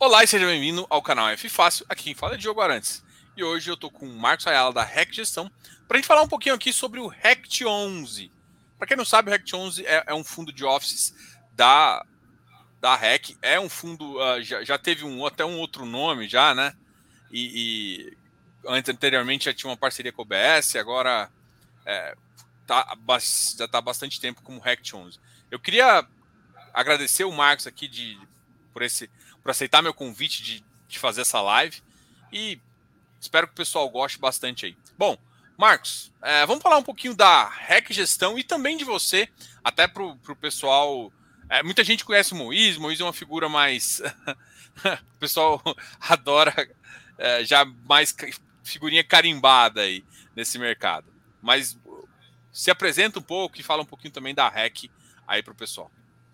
Olá e seja bem-vindo ao canal F Fácil. Aqui quem fala é Diogo Arantes. E hoje eu tô com o Marcos Ayala da REC Gestão para a gente falar um pouquinho aqui sobre o RECT 11. Para quem não sabe, o RECT 11 é, é, um fundo de offices da, da REC. É um fundo, uh, já, já, teve um, até um outro nome já, né? E, e anteriormente já tinha uma parceria com o OBS, agora é, tá, já está há bastante tempo como RECT 11. Eu queria agradecer o Marcos aqui de, por esse por aceitar meu convite de, de fazer essa live e espero que o pessoal goste bastante aí. Bom, Marcos, é, vamos falar um pouquinho da REC Gestão e também de você, até para o pessoal. É, muita gente conhece o Moisés, Moisés é uma figura mais. o pessoal adora é, já mais figurinha carimbada aí nesse mercado. Mas se apresenta um pouco e fala um pouquinho também da REC aí para o pessoal.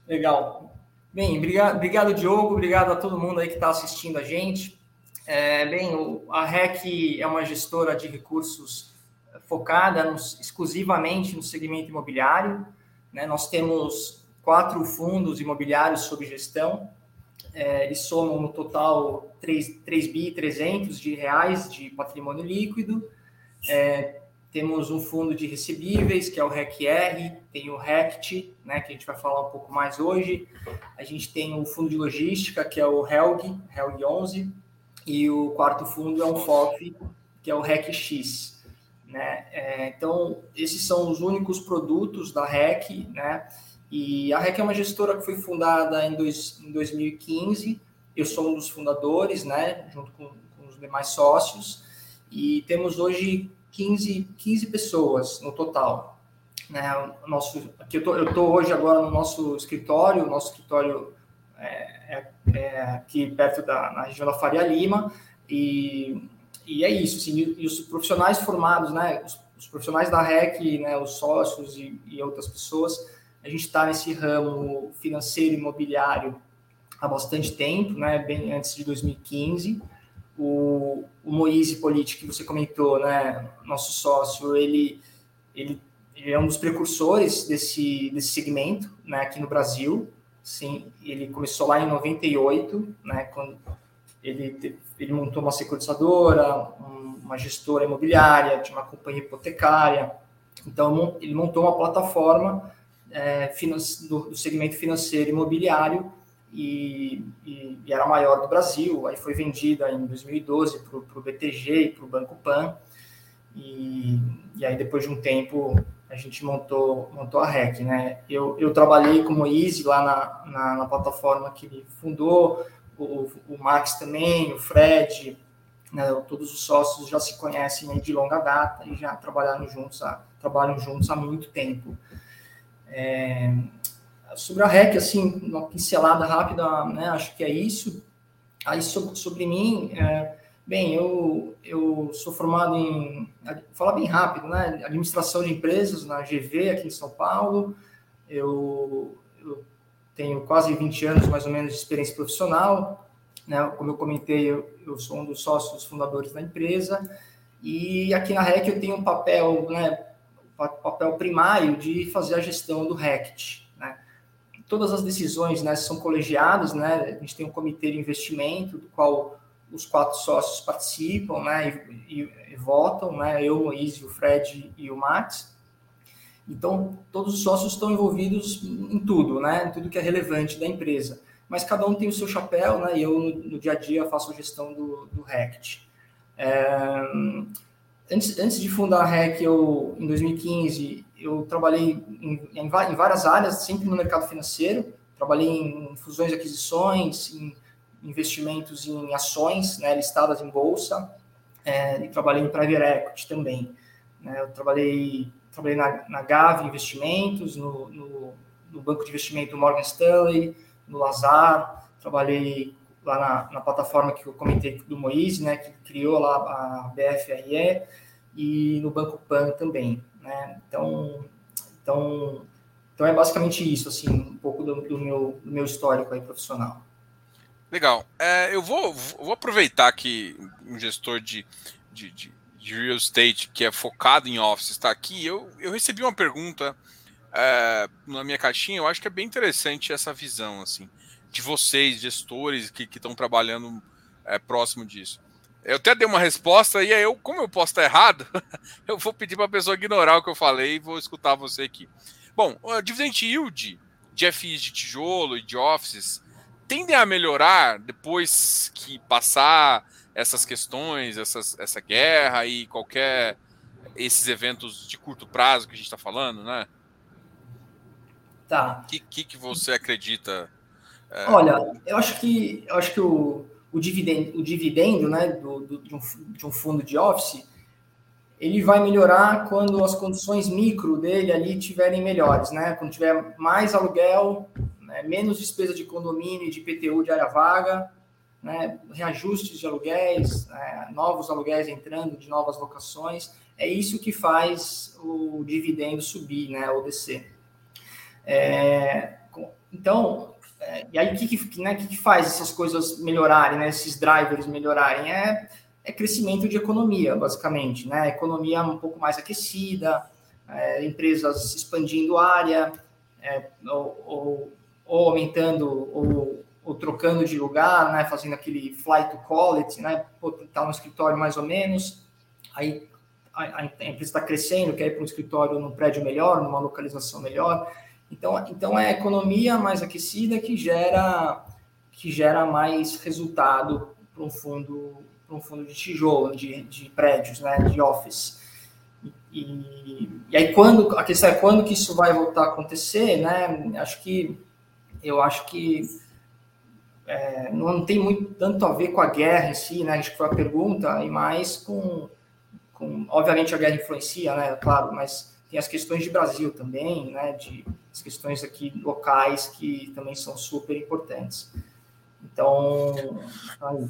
Legal. Bem, obrigado, obrigado, Diogo, obrigado a todo mundo aí que está assistindo a gente. É, bem, o, a REC é uma gestora de recursos focada nos, exclusivamente no segmento imobiliário. Né? Nós temos quatro fundos imobiliários sob gestão. É, eles somam no total 3, 3 bi 300 de reais de patrimônio líquido. É, temos um fundo de recebíveis, que é o RECR, tem o RECT, né, que a gente vai falar um pouco mais hoje. A gente tem o fundo de logística, que é o HELG, HELG 11, e o quarto fundo é um FOF, que é o RECX. Né? É, então, esses são os únicos produtos da REC, né? E a REC é uma gestora que foi fundada em, dois, em 2015. Eu sou um dos fundadores, né? Junto com, com os demais sócios. E temos hoje 15, 15 pessoas no total. Né? O nosso, aqui eu tô, tô hoje agora no nosso escritório, o nosso escritório é, é, é aqui perto da na região da Faria Lima, e, e é isso, assim, e, os profissionais formados, né, os, os, profissionais da REC, né, os sócios e, e outras pessoas, a gente está nesse ramo financeiro imobiliário há bastante tempo, né, bem antes de 2015, o, o Moise Politi, que você comentou, né, nosso sócio, ele, ele, ele, é um dos precursores desse, desse segmento né, aqui no Brasil. Sim, ele começou lá em 98, né, quando ele, ele montou uma securitizadora, uma gestora imobiliária, tinha uma companhia hipotecária. Então, ele montou uma plataforma é, do, do segmento financeiro imobiliário e, e, e, era a maior do Brasil. Aí foi vendida em 2012 para o BTG e para o Banco Pan. E, e, aí, depois de um tempo, a gente montou, montou a REC. Né? Eu, eu trabalhei como Easy lá na, na, na plataforma que ele fundou, o, o Max também, o Fred, né? todos os sócios já se conhecem de longa data e já trabalharam juntos há, trabalham juntos há muito tempo. É, sobre a REC, assim, uma pincelada rápida, né, acho que é isso. Aí, sobre, sobre mim, é, bem, eu, eu sou formado em, falar bem rápido, né, administração de empresas na GV, aqui em São Paulo. Eu, eu tenho quase 20 anos, mais ou menos, de experiência profissional. Né, como eu comentei, eu, eu sou um dos sócios fundadores da empresa. E aqui na REC eu tenho um papel, né, papel primário de fazer a gestão do RECT todas as decisões né, são colegiadas, né? A gente tem um comitê de investimento, do qual os quatro sócios participam, né? E, e, e votam, né? Eu, o Moise, o Fred e o Max. Então, todos os sócios estão envolvidos em tudo, né? Em tudo que é relevante da empresa. Mas cada um tem o seu chapéu, né? E eu, no, no dia a dia, faço a gestão do, do RECT. É, antes, antes de fundar a REC, eu, em 2015, eu trabalhei em, em, várias áreas, sempre no mercado financeiro. Trabalhei em fusões e aquisições, em investimentos em ações né, listadas em bolsa, é, e trabalhei em private equity também. Né, eu trabalhei, trabalhei na, na GAV Investimentos, no, no, no, banco de investimento Morgan Stanley, no Lazar, trabalhei lá na, na plataforma que eu comentei do Moise, né, que criou lá a BFRE, e no Banco Pan também. Né? Então, então, então é basicamente isso, assim, um pouco do, do meu, do meu histórico aí profissional. Legal. É, eu vou, vou aproveitar que um gestor de, de, de, de, real estate que é focado em office está aqui. Eu, eu recebi uma pergunta é, na minha caixinha. Eu acho que é bem interessante essa visão, assim, de vocês, gestores que estão trabalhando é, próximo disso? Eu até dei uma resposta e aí eu, como eu posso estar errado, eu vou pedir para a pessoa ignorar o que eu falei e vou escutar você aqui. Bom, o dividend yield de FIs de tijolo e de offices tendem a melhorar depois que passar essas questões, essas, essa guerra e qualquer esses eventos de curto prazo que a gente está falando, né? Tá. O que, que, que, você acredita? É... Olha, eu acho que eu acho que o, o dividendo, o dividendo né, do, do, de, um, de um fundo de office ele vai melhorar quando as condições micro dele ali tiverem melhores, né? Quando tiver mais aluguel, né? menos despesa de condomínio e de PTU de área vaga, né? reajustes de aluguéis, né? novos aluguéis entrando de novas locações. É isso que faz o dividendo subir, né? Ou descer. É, então, é, e aí o que, que, né, que, que faz essas coisas melhorarem, né? Esses drivers melhorarem? É é crescimento de economia, basicamente, né? Economia um pouco mais aquecida, é, empresas expandindo área, é, ou, ou, ou, aumentando ou, ou, trocando de lugar, né? Fazendo aquele flight to quality, né? Tá no escritório mais ou menos, aí a, a empresa está crescendo, quer ir para um escritório num prédio melhor, numa localização melhor. Então, então é a economia mais aquecida que gera que gera mais resultado para um fundo para um fundo de tijolo, de, de prédios, né, de office. E, e, aí quando a questão é quando que isso vai voltar a acontecer, né? Acho que eu acho que é, não tem muito tanto a ver com a guerra em si, né? Acho que foi a pergunta e mais com, com obviamente a guerra influencia, né? Claro, mas tem as questões de Brasil também, né? De as questões aqui locais que também são super importantes. Então, aí.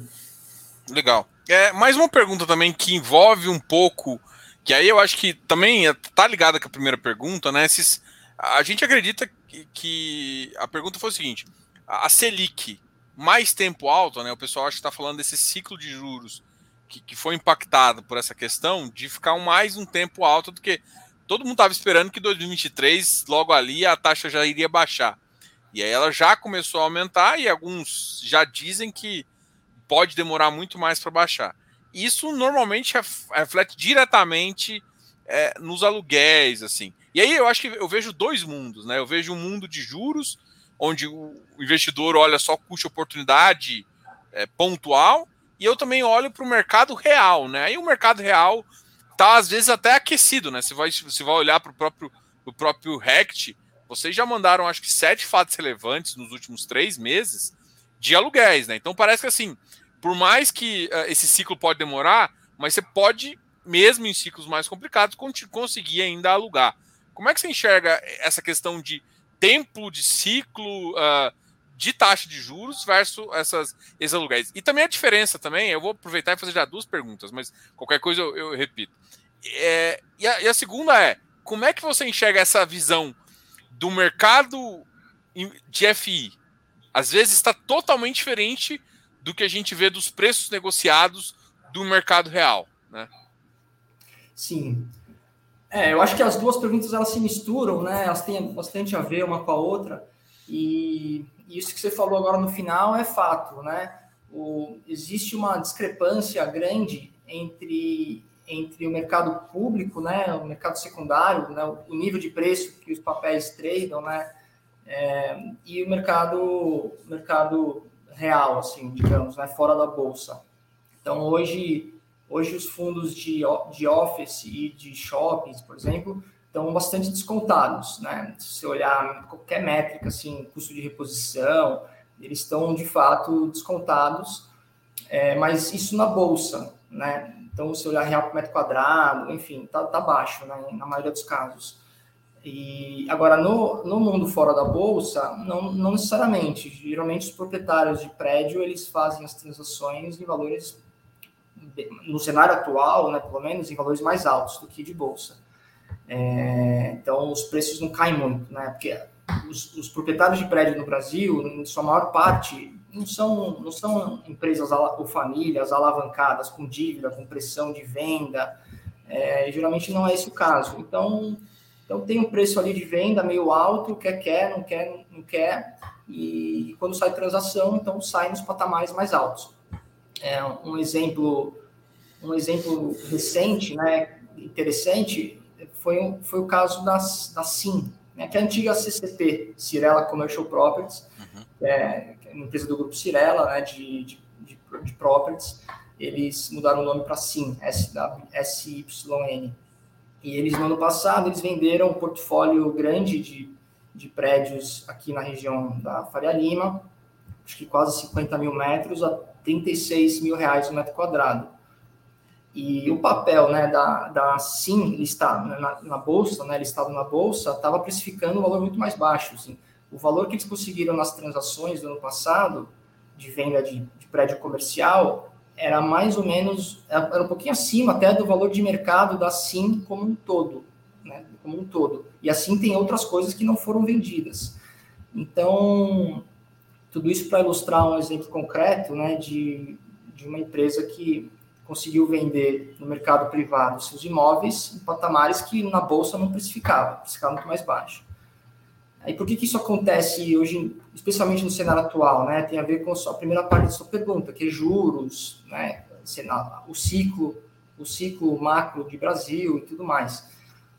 Legal. É, mais uma pergunta também que envolve um pouco, que aí eu acho que também tá ligada com a primeira pergunta, né? Esses, a gente acredita que, que a pergunta foi o seguinte: a Selic, mais tempo alto, né? O pessoal acha que está falando desse ciclo de juros que, que foi impactado por essa questão de ficar mais um tempo alto do que todo mundo estava esperando que 2023, logo ali, a taxa já iria baixar. E aí ela já começou a aumentar e alguns já dizem que pode demorar muito mais para baixar. Isso normalmente reflete diretamente é, nos aluguéis, assim. E aí eu acho que eu vejo dois mundos, né? Eu vejo um mundo de juros, onde o investidor olha só custo-oportunidade é, pontual, e eu também olho para o mercado real, né? Aí o mercado real tá às vezes até aquecido, né? Você vai, você vai olhar para o próprio, o próprio RECT, vocês já mandaram acho que sete fatos relevantes nos últimos três meses de aluguéis, né? Então parece que assim, por mais que uh, esse ciclo pode demorar, mas você pode, mesmo em ciclos mais complicados, conseguir ainda alugar. Como é que você enxerga essa questão de tempo de ciclo uh, de taxa de juros versus essas, esses aluguéis? E também a diferença também, eu vou aproveitar e fazer já duas perguntas, mas qualquer coisa eu, eu repito. É, e, a, e a segunda é, como é que você enxerga essa visão do mercado de FI? Às vezes está totalmente diferente do que a gente vê dos preços negociados do mercado real, né? Sim. É, eu acho que as duas perguntas elas se misturam, né? Elas têm bastante a ver uma com a outra. E isso que você falou agora no final é fato, né? O, existe uma discrepância grande entre, entre o mercado público, né? O mercado secundário, né? o nível de preço que os papéis tradam, né? É, e o mercado, mercado real, assim, digamos, né, fora da bolsa. Então, hoje, hoje os fundos de, de office e de shoppings, por exemplo, estão bastante descontados, né? Se você olhar qualquer métrica, assim, custo de reposição, eles estão de fato descontados, é, mas isso na bolsa, né? Então, se olhar real por metro quadrado, enfim, tá, tá baixo, né? Na maioria dos casos. E agora no, no mundo fora da bolsa, não, não necessariamente. Geralmente os proprietários de prédio eles fazem as transações em valores no cenário atual, né, pelo menos em valores mais altos do que de bolsa. É, então os preços não caem muito, né? Porque os, os, proprietários de prédio no Brasil, em sua maior parte, não são, não são empresas ou famílias alavancadas com dívida, com pressão de venda. É, geralmente não é esse o caso. Então então tem um preço ali de venda meio alto, quer quer, não quer, não quer. e quando sai transação, então sai nos patamares mais altos. É, um exemplo um exemplo recente, né, interessante, foi, foi o caso da, da SIM, né, que é a antiga CCP, Cirela Commercial Properties, uhum. é, é uma empresa do grupo Cirela, né, de, de, de, de properties, eles mudaram o nome para SIM, SYN. E eles, no ano passado, eles venderam um portfólio grande de, de prédios aqui na região da Faria Lima, acho que quase 50 mil metros, a 36 mil reais o metro quadrado. E o papel né, da, da SIM listado na, na bolsa, né, listado na bolsa, estava precificando um valor muito mais baixo. Assim. O valor que eles conseguiram nas transações do ano passado, de venda de, de prédio comercial, era mais ou menos, era um pouquinho acima até do valor de mercado da SIM como um todo. Né, como um todo. E assim tem outras coisas que não foram vendidas. Então, tudo isso para ilustrar um exemplo concreto né, de, de uma empresa que conseguiu vender no mercado privado seus imóveis em patamares que na bolsa não precificava, precificava muito mais baixo. Aí por que, que isso acontece hoje, especialmente no cenário atual, né? Tem a ver com a primeira parte da sua pergunta, que é juros, né? O ciclo, o ciclo macro de Brasil e tudo mais.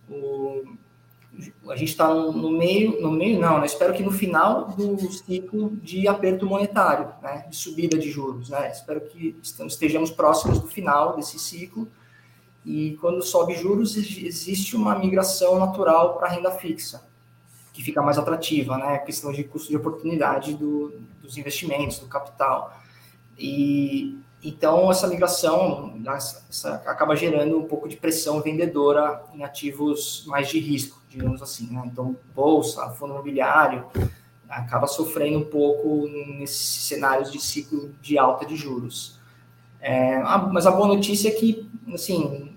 O, a gente está no meio, no meio não, né? espero que no final do ciclo de aperto monetário, né? de subida de juros. Né? Espero que estejamos próximos do final desse ciclo. E quando sobe juros, existe uma migração natural para a renda fixa, que fica mais atrativa, né? A questão de custo de oportunidade do, dos investimentos, do capital. E então essa migração essa, acaba gerando um pouco de pressão vendedora em ativos mais de risco digamos assim. Né? Então, bolsa, fundo imobiliário, acaba sofrendo um pouco nesses cenários de ciclo de alta de juros. É, mas a boa notícia é que, assim,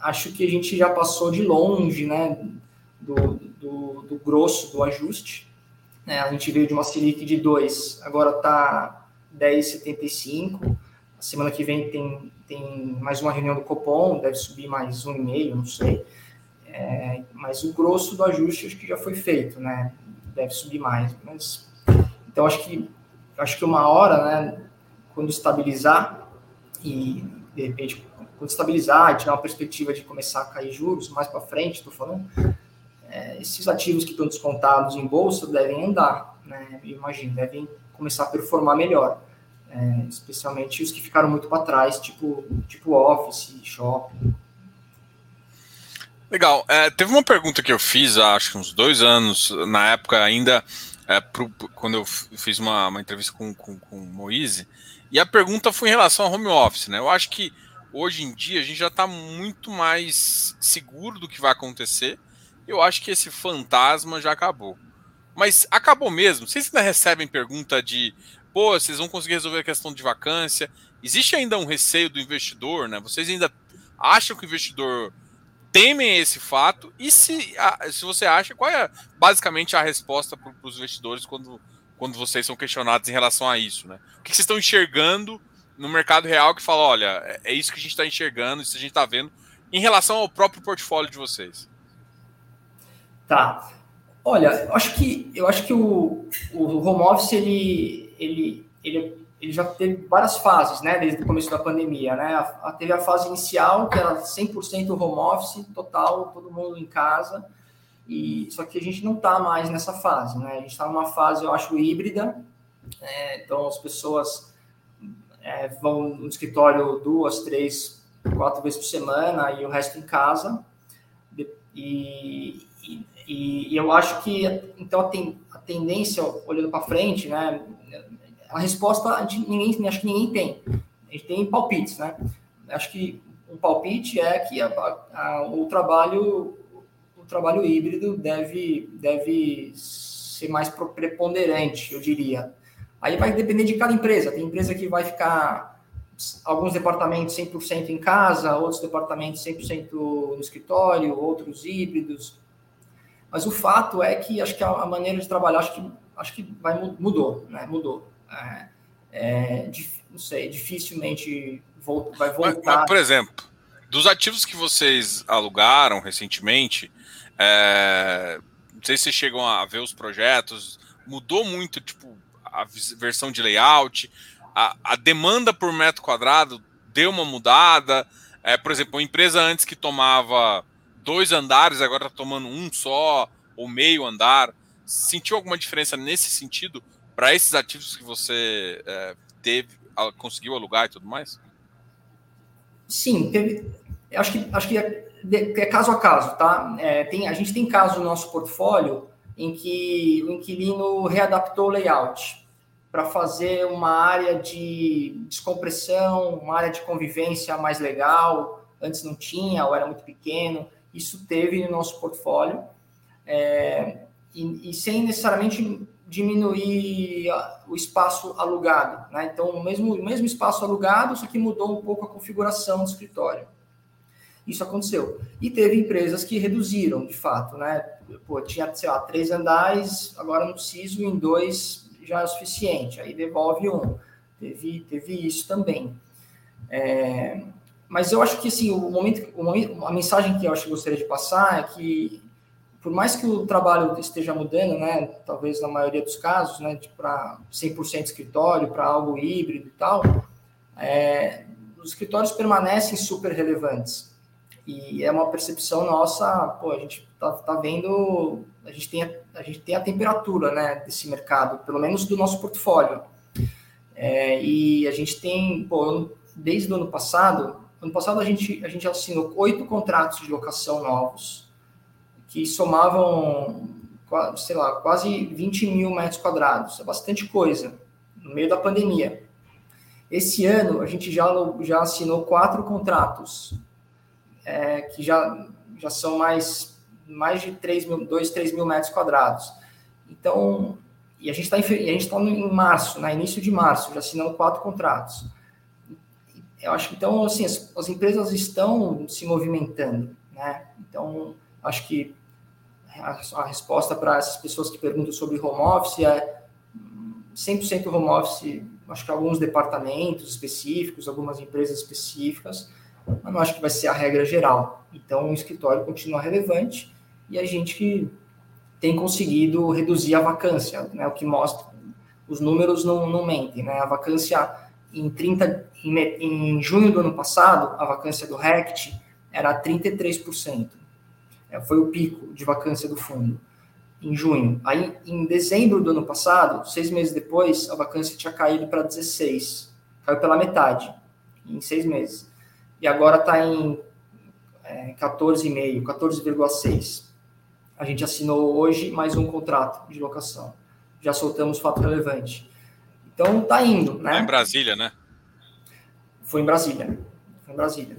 acho que a gente já passou de longe, né, do, do, do grosso do ajuste. Né? A gente veio de uma Selic de 2, agora está 10,75. Semana que vem tem, tem mais uma reunião do Copom, deve subir mais um e meio, não sei. É, mas o grosso do ajuste acho que já foi feito, né? Deve subir mais. Mas, então acho que acho que uma hora, né? Quando estabilizar e de repente quando estabilizar tiver uma perspectiva de começar a cair juros mais para frente, estou falando, é, esses ativos que estão descontados em bolsa devem andar, né? Eu imagino, devem começar a performar melhor. É, especialmente os que ficaram muito para trás, tipo, tipo office, shopping. Legal. É, teve uma pergunta que eu fiz acho que uns dois anos, na época ainda, é, pro, quando eu fiz uma, uma entrevista com, com, com o Moise, e a pergunta foi em relação ao home office, né? Eu acho que hoje em dia a gente já está muito mais seguro do que vai acontecer. Eu acho que esse fantasma já acabou. Mas acabou mesmo? Vocês ainda recebem pergunta de, pô, vocês vão conseguir resolver a questão de vacância? Existe ainda um receio do investidor, né? Vocês ainda acham que o investidor temem esse fato e se, se você acha, qual é basicamente a resposta para os investidores quando, quando vocês são questionados em relação a isso, né? O que vocês estão enxergando no mercado real que fala, olha, é, é isso que a gente está enxergando, isso a gente está vendo, em relação ao próprio portfólio de vocês? Tá. Olha, eu acho que eu acho que o, o home office ele, ele, ele ele já teve várias fases, né, desde o começo da pandemia, né? A, a, teve a fase inicial, que era 100% home office, total, todo mundo em casa, e só que a gente não está mais nessa fase, né? A gente está numa fase, eu acho, híbrida, é, então as pessoas é, vão no escritório duas, três, quatro vezes por semana e o resto em casa, e, e, e eu acho que, então, a, ten, a tendência, olhando para frente, né, a resposta gente, ninguém, acho que ninguém tem. A gente tem palpites, né? Acho que um palpite é que a, a, o trabalho o trabalho híbrido deve deve ser mais preponderante, eu diria. Aí vai depender de cada empresa. Tem empresa que vai ficar alguns departamentos 100% em casa, outros departamentos 100% no escritório, outros híbridos. Mas o fato é que acho que a maneira de trabalhar acho que acho que vai mudou, né? Mudou. É, é, não sei, dificilmente vai voltar. Mas, mas, por exemplo, dos ativos que vocês alugaram recentemente, é, não sei se vocês chegam a ver os projetos, mudou muito, tipo, a versão de layout, a, a demanda por metro quadrado deu uma mudada. É, por exemplo, uma empresa antes que tomava dois andares, agora está tomando um só, ou meio andar. Sentiu alguma diferença nesse sentido para esses ativos que você é, teve, conseguiu alugar e tudo mais? Sim, teve. Acho que, acho que é, é caso a caso, tá? É, tem, a gente tem caso no nosso portfólio em que o inquilino readaptou o layout para fazer uma área de descompressão, uma área de convivência mais legal. Antes não tinha, ou era muito pequeno. Isso teve no nosso portfólio. É, e, e, sem necessariamente diminuir o espaço alugado. Né? Então, o mesmo, mesmo espaço alugado, só que mudou um pouco a configuração do escritório. Isso aconteceu. E teve empresas que reduziram, de fato, né? Pô, tinha, sei lá, três andares, agora não preciso, em dois já é o suficiente. Aí devolve um. Teve, teve isso também. É, mas eu acho que, assim, o momento, o momento, a mensagem que eu acho que gostaria de passar é que por mais que o trabalho esteja mudando, né, talvez na maioria dos casos, né, para 100% escritório, para algo híbrido e tal, é, os escritórios permanecem super relevantes. E é uma percepção nossa, pô, a gente tá, tá vendo, a gente, tem a, a gente tem a temperatura, né, desse mercado, pelo menos do nosso portfólio. É, e a gente tem, pô, desde o ano passado, ano passado a gente, a gente assinou oito contratos de locação novos, que somavam, sei lá, quase 20 mil metros quadrados. É bastante coisa, no meio da pandemia. Esse ano, a gente já, já assinou quatro contratos, é, que já, já são mais, mais de 3 mil, 2, 3 mil metros quadrados. Então, e a gente está tá em março, né, início de março, já assinamos quatro contratos. Eu acho que, então, assim, as, as empresas estão se movimentando, né? Então, acho que a, resposta para essas pessoas que perguntam sobre home office é 100% home office, acho que alguns departamentos específicos, algumas empresas específicas, mas não acho que vai ser a regra geral. Então, o escritório continua relevante e a gente tem conseguido reduzir a vacância, né, o que mostra, os números não, não mentem, né, a vacância em 30, em, em junho do ano passado, a vacância do RECT era 33%. É, foi o pico de vacância do fundo, em junho. Aí, em dezembro do ano passado, seis meses depois, a vacância tinha caído para 16. Caiu pela metade, em seis meses. E agora está em é, 14,5, 14,6. A gente assinou hoje mais um contrato de locação. Já soltamos fato relevante. Então, está indo, né? É em Brasília, né? Foi em Brasília. Foi em Brasília.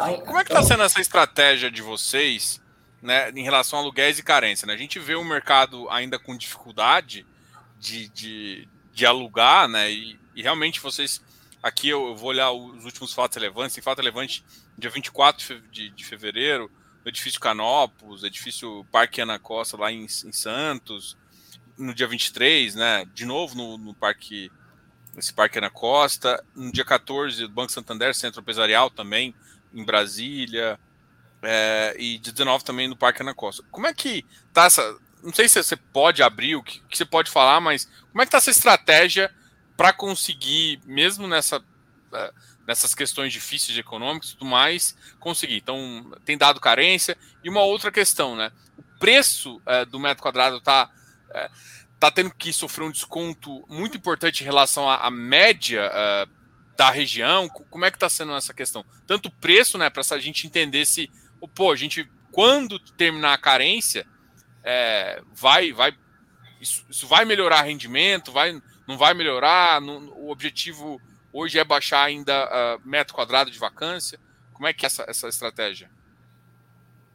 Tá Como é que está sendo essa estratégia de vocês né, em relação a aluguéis e carência? Né? A gente vê o mercado ainda com dificuldade de, de, de alugar, né? E, e, realmente vocês. Aqui eu vou olhar os últimos fatos relevantes. Tem fato relevante dia 24 de, de fevereiro, o edifício Canopus, edifício Parque Ana Costa lá em, em Santos, no dia 23, né? De novo no, no Parque. Esse Parque Ana Costa. No dia 14, do Banco Santander, Centro Empresarial também, em Brasília, é, e de 19 também no Parque Ana Costa. Como é que tá essa. Não sei se você pode abrir, o que, que você pode falar, mas como é que tá essa estratégia para conseguir, mesmo nessa, é, nessas questões difíceis de econômicos e tudo mais, conseguir? Então, tem dado carência. E uma outra questão, né? O preço é, do metro quadrado está é, tá tendo que sofrer um desconto muito importante em relação à, à média é, da região? Como é que está sendo essa questão? Tanto preço, né, para a gente entender se, pô, a gente, quando terminar a carência, é, vai, vai, isso, isso, vai melhorar rendimento, vai, não vai melhorar? o objetivo hoje é baixar ainda uh, metro quadrado de vacância. Como é que é essa, essa estratégia?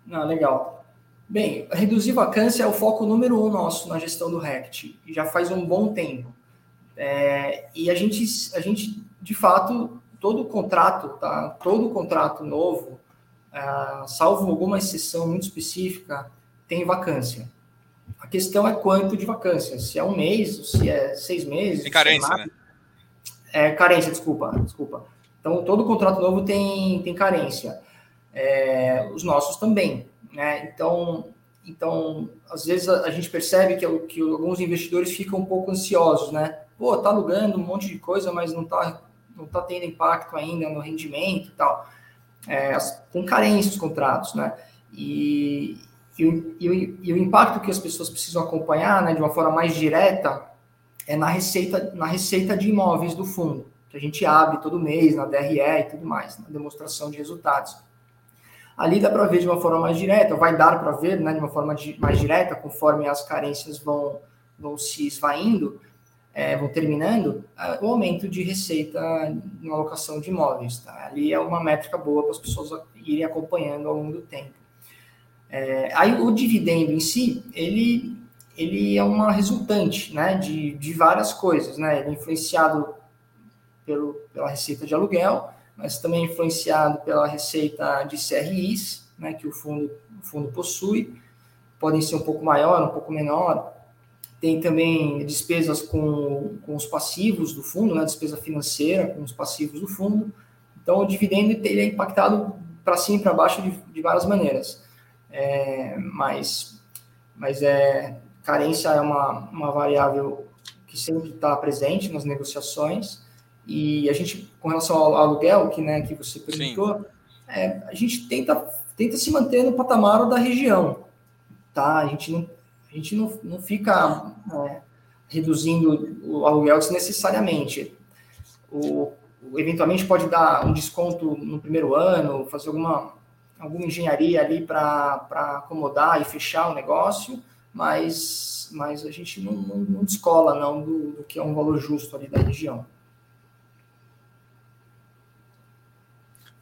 Não, legal. Bem, reduzir vacância é o foco número um nosso na gestão do RECT, já faz um bom tempo. É, e a gente, a gente de fato, todo o contrato, tá? Todo contrato novo, uh, salvo alguma exceção muito específica, tem vacância. A questão é quanto de vacância, se é um mês, se é seis meses. Tem carência, né? É, carência, desculpa, desculpa. Então, todo contrato novo tem, tem carência. É, os nossos também, né? Então, então, às vezes a, a gente percebe que, que alguns investidores ficam um pouco ansiosos, né? Pô, tá alugando um monte de coisa, mas não tá, não tá tendo impacto ainda no rendimento e tal. É, tem carência os contratos, né? E, e, e, e, o impacto que as pessoas precisam acompanhar, né, de uma forma mais direta, é na receita, na receita de imóveis do fundo, que a gente abre todo mês na DRE e tudo mais, na demonstração de resultados. Ali dá para ver de uma forma mais direta, vai dar para ver né, de uma forma mais direta, conforme as carências vão, vão se esvaindo, é, vão terminando, é, o aumento de receita na alocação de imóveis. Tá? Ali é uma métrica boa para as pessoas irem acompanhando ao longo do tempo. É, aí o dividendo em si, ele, ele é uma resultante né, de, de várias coisas. Né? Ele é influenciado pelo, pela receita de aluguel, mas também influenciado pela receita de CRIs, né, que o fundo, o fundo possui, podem ser um pouco maior, um pouco menor. Tem também despesas com, com os passivos do fundo, né, despesa financeira com os passivos do fundo. Então, o dividendo ele é impactado para cima e para baixo de, de várias maneiras. É, mas, mas é, carência é uma, uma variável que sempre está presente nas negociações. E a gente, com relação ao aluguel, que, né, que você perguntou, é, a gente tenta, tenta se manter no patamar da região, tá? A gente não, a gente não, não fica é, reduzindo o aluguel desnecessariamente. O, eventualmente pode dar um desconto no primeiro ano, fazer alguma, alguma engenharia ali para acomodar e fechar o negócio, mas, mas a gente não, não, não descola não do, do que é um valor justo ali da região.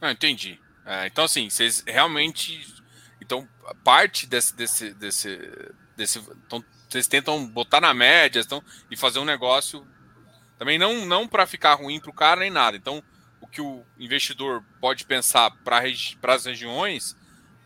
Não, entendi. É, então, assim, vocês realmente. Então, parte desse. desse, desse, desse então, vocês tentam botar na média então, e fazer um negócio. Também não, não para ficar ruim para o cara nem nada. Então, o que o investidor pode pensar para as regiões,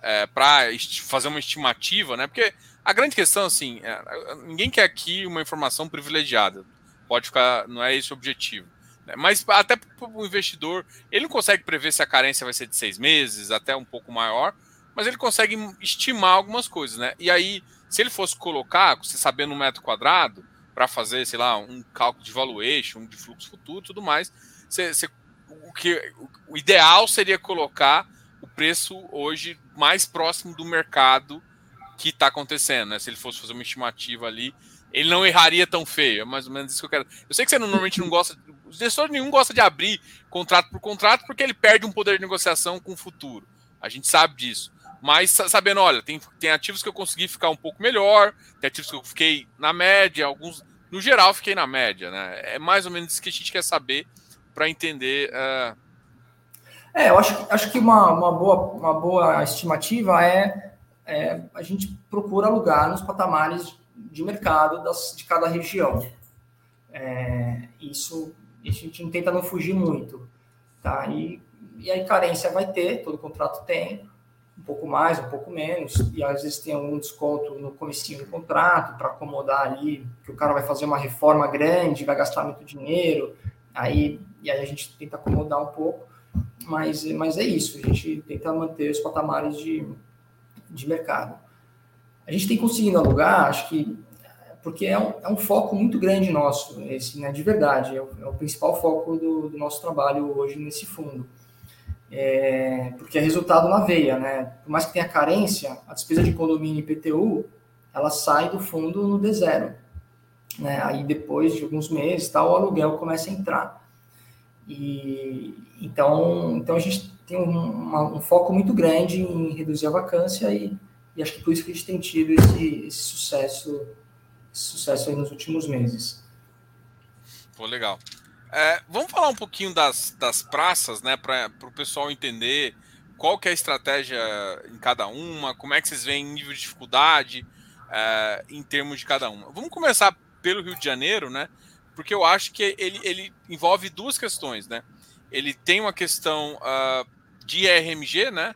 é, para fazer uma estimativa, né? Porque a grande questão, assim, é, ninguém quer aqui uma informação privilegiada. Pode ficar, não é esse o objetivo. Né? Mas até para o investidor, ele não consegue prever se a carência vai ser de seis meses, até um pouco maior, mas ele consegue estimar algumas coisas, né? E aí, se ele fosse colocar, você sabendo um metro quadrado, para fazer, sei lá, um cálculo de valuation, de fluxo futuro tudo mais, você, você, o, que, o ideal seria colocar o preço hoje mais próximo do mercado que está acontecendo, né? Se ele fosse fazer uma estimativa ali, ele não erraria tão feio. É mais ou menos isso que eu quero. Eu sei que você normalmente não gosta o gestor nenhum gosta de abrir contrato por contrato porque ele perde um poder de negociação com o futuro. A gente sabe disso. Mas sabendo, olha, tem, tem ativos que eu consegui ficar um pouco melhor, tem ativos que eu fiquei na média, alguns, no geral, fiquei na média, né? É mais ou menos isso que a gente quer saber para entender. Uh... É, eu acho, acho que uma, uma, boa, uma boa estimativa é, é a gente procura alugar nos patamares de mercado das, de cada região. É, isso a gente tenta não fugir muito, tá? E, e aí carência vai ter, todo contrato tem, um pouco mais, um pouco menos, e às vezes tem algum desconto no comecinho do contrato para acomodar ali, que o cara vai fazer uma reforma grande, vai gastar muito dinheiro, aí e aí a gente tenta acomodar um pouco, mas, mas é isso, a gente tenta manter os patamares de, de mercado. A gente tem conseguido alugar, acho que porque é um, é um foco muito grande nosso, esse, né, de verdade, é o, é o principal foco do, do, nosso trabalho hoje nesse fundo. É, porque é resultado na veia, né? Por mais que tenha carência, a despesa de condomínio e IPTU, ela sai do fundo no D0. Né? Aí depois de alguns meses, tal, o aluguel começa a entrar. E, então, então a gente tem um, uma, um foco muito grande em reduzir a vacância e, e acho que por isso que a gente tem tido esse, esse sucesso sucesso aí nos últimos meses. Pô, legal. É, vamos falar um pouquinho das, das praças, né, para o pessoal entender qual que é a estratégia em cada uma, como é que vocês veem nível de dificuldade é, em termos de cada uma. Vamos começar pelo Rio de Janeiro, né? Porque eu acho que ele, ele envolve duas questões, né? Ele tem uma questão uh, de RMG, né?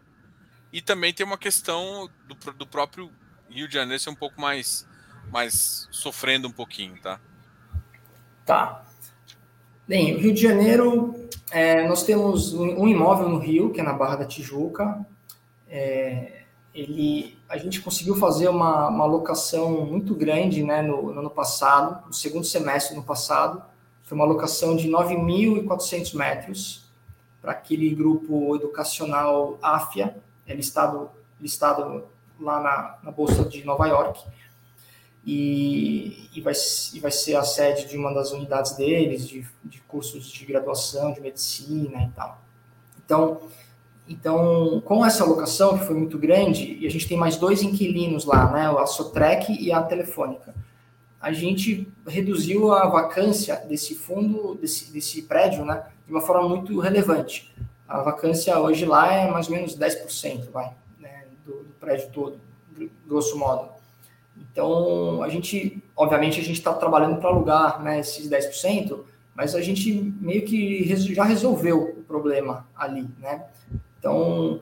E também tem uma questão do, do próprio Rio de Janeiro ser um pouco mais mas sofrendo um pouquinho, tá? Tá. Bem, Rio de Janeiro, é, nós temos um imóvel no Rio, que é na Barra da Tijuca. É, ele, a gente conseguiu fazer uma, uma alocação muito grande né, no, no ano passado, no segundo semestre do ano passado, foi uma alocação de 9.400 metros para aquele grupo educacional AFIA, é listado, listado lá na, na Bolsa de Nova York, e, e, vai, e vai ser a sede de uma das unidades deles, de, de cursos de graduação, de medicina e tal. Então, então, com essa alocação, que foi muito grande, e a gente tem mais dois inquilinos lá, né, a Sotrec e a Telefônica, a gente reduziu a vacância desse fundo, desse, desse prédio, né, de uma forma muito relevante. A vacância hoje lá é mais ou menos 10%, vai, né, do, do prédio todo, grosso modo. Então, a gente, obviamente, a gente está trabalhando para alugar né, esses 10%, mas a gente meio que já resolveu o problema ali, né? Então,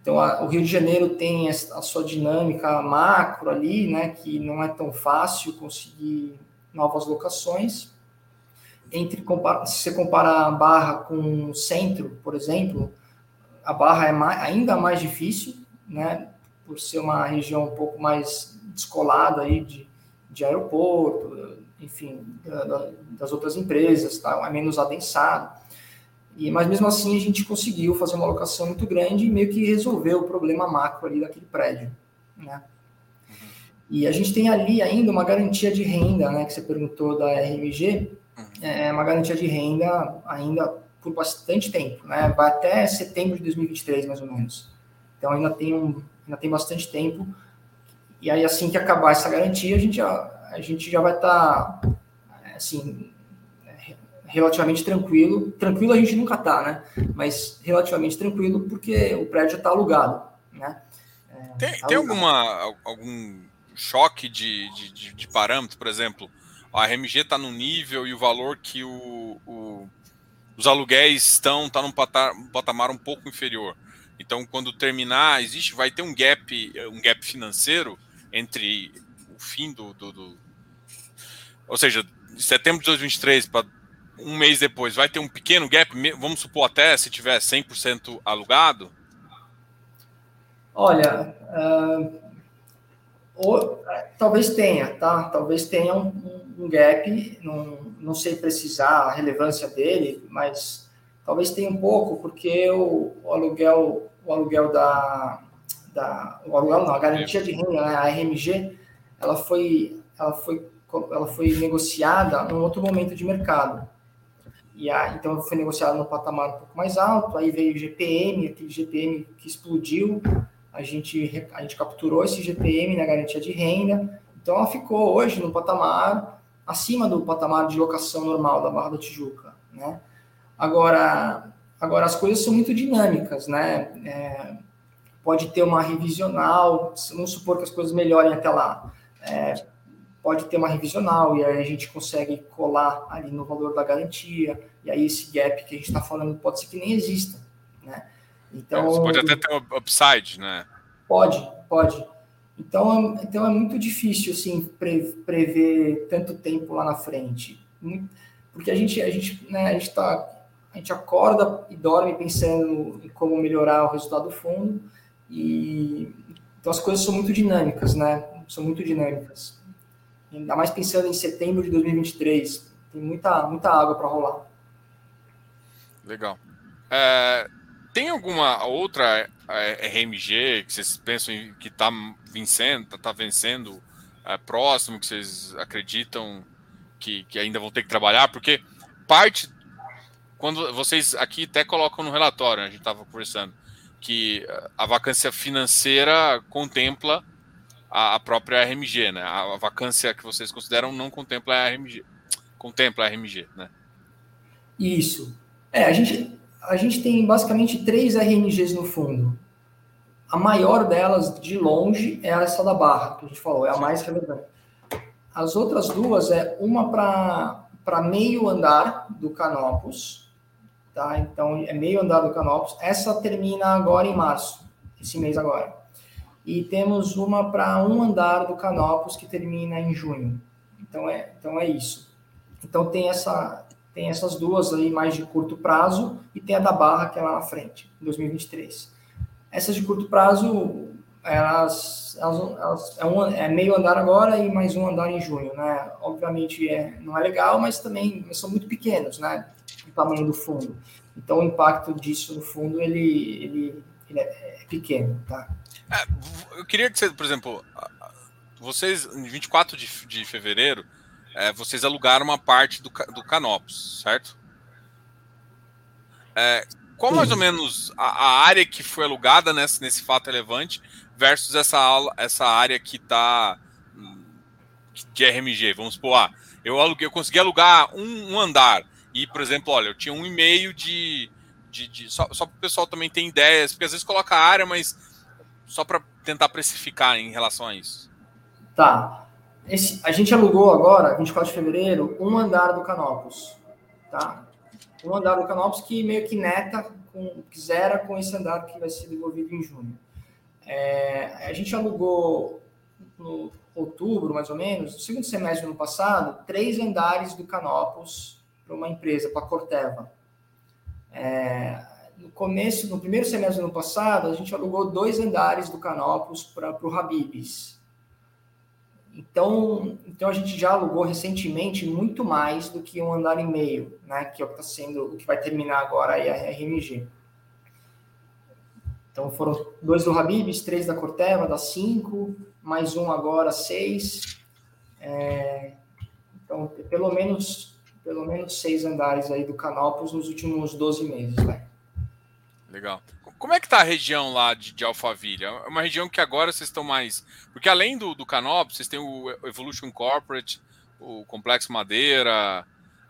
então a, o Rio de Janeiro tem a, sua dinâmica macro ali, né, que não é tão fácil conseguir novas locações. Entre se você compara a Barra com o centro, por exemplo, a Barra é mais, ainda mais difícil, né, por ser uma região um pouco mais descolada aí de, de aeroporto, enfim, da, das outras empresas, tá? é menos adensado. E, mas mesmo assim a gente conseguiu fazer uma alocação muito grande e meio que resolver o problema macro ali daquele prédio, né? E a gente tem ali ainda uma garantia de renda, né, que você perguntou da RMG, é uma garantia de renda ainda por bastante tempo, né? Vai até setembro de 2023 mais ou menos. Então ainda tem um, ainda tem bastante tempo. E aí assim que acabar essa garantia, a gente já, a gente já vai estar tá, assim relativamente tranquilo. Tranquilo a gente nunca tá, né? Mas relativamente tranquilo porque o prédio está alugado, né? É, tem, tá tem alguma algum choque de, de, de, parâmetro, por exemplo, a RMG está no nível e o valor que o, o os aluguéis estão tá num um patamar um pouco inferior. Então, quando terminar, existe, vai ter um gap, um gap financeiro entre o fim do, do, do ou seja, setembro de 2023 para um mês depois, vai ter um pequeno gap, vamos supor até se tiver 100% alugado? Olha, uh, ou, talvez tenha, tá? Talvez tenha um, um, gap, não, não sei precisar a relevância dele, mas talvez tenha um pouco, porque o, o aluguel, o aluguel da, da o aluguel não, a garantia de renda, né, a RMG, ela foi, ela foi, ela foi negociada num outro momento de mercado. E a, então foi negociado no patamar um pouco mais alto, aí veio o GPM, aquele GPM que explodiu, a gente, a gente capturou esse GPM na garantia de renda, então ela ficou hoje no patamar acima do patamar de locação normal da Barra da Tijuca, né? Agora, agora as coisas são muito dinâmicas, né? É, pode ter uma revisional, vamos supor que as coisas melhorem até lá. É, pode ter uma revisional e aí a gente consegue colar ali no valor da garantia, e aí esse gap que a gente está falando pode ser que nem exista, né? Então, Você pode até ter um upside, né? Pode, pode. Então, então é muito difícil assim prever tanto tempo lá na frente, porque a gente a gente né, a gente tá a gente acorda e dorme pensando em como melhorar o resultado do fundo e então as coisas são muito dinâmicas, né? São muito dinâmicas ainda mais pensando em setembro de 2023. Tem muita, muita água para rolar. Legal. É, tem alguma outra é, RMG que vocês pensam que está vencendo, está tá vencendo é, próximo, que vocês acreditam que, que ainda vão ter que trabalhar? Porque parte, quando vocês aqui até colocam no relatório, né, a gente estava conversando, que a vacância financeira contempla a, própria RMG, né? A, a, vacância que vocês consideram não contempla a RMG. Contempla a RMG, né? Isso. É, a gente, a gente tem basicamente três RMGs no fundo. A maior delas, de longe, é essa da Barra, que a gente falou, é a mais relevante. As outras duas é uma para meio andar do Canopus, tá? Então, é meio andar do Canopus. Essa termina agora em março, esse mês agora e temos uma para um andar do Canopus que termina em junho. Então é, então é isso. Então tem essa tem essas duas aí mais de curto prazo e tem a da Barra que é lá na frente, em 2023. Essas de curto prazo elas, elas, elas é, um, é, meio andar agora e mais um andar em junho, né? Obviamente é, não é legal, mas também são muito pequenos, né? Tamanho do fundo. Então o impacto disso no fundo ele, ele, ele é, é pequeno, tá? É, eu queria que você, por exemplo, vocês em 24 de, de fevereiro, é, vocês alugaram uma parte do, do Canopus, certo? É, qual mais ou menos a, a, área que foi alugada nesse, nesse fato relevante versus essa, essa área que está de RMG? Vamos supor, ah, eu, aluguei, eu consegui alugar um, um andar e, por exemplo, olha, eu tinha um e-mail de, de, de. só só para o pessoal também ter ideias, porque às vezes coloca a área, mas só para tentar precificar em relação a isso. Tá. Esse, a gente alugou agora, 24 de fevereiro, um andar do Canopus. Tá? Um andar do Canopus que meio que neta, com, zera com esse andar que vai ser devolvido em junho. É, a gente alugou no outubro, mais ou menos, no segundo semestre do ano passado, três andares do Canopus para uma empresa, para a Corteva. É, no começo, no primeiro semestre do ano passado, a gente alugou dois andares do Canopus para o Habibs. Então, então a gente já alugou recentemente muito mais do que um andar e meio, né? Que é o que está sendo, o que vai terminar agora aí a RMG. Então foram dois do Habibs, três da Corteva, da cinco, mais um agora, seis. É, então, pelo menos pelo menos seis andares aí do Canopus nos últimos 12 meses, né? Legal. Como é que tá a região lá de, de Alphaville? É uma região que agora vocês estão mais. Porque além do, do Canopus, vocês têm o Evolution Corporate, o Complexo Madeira.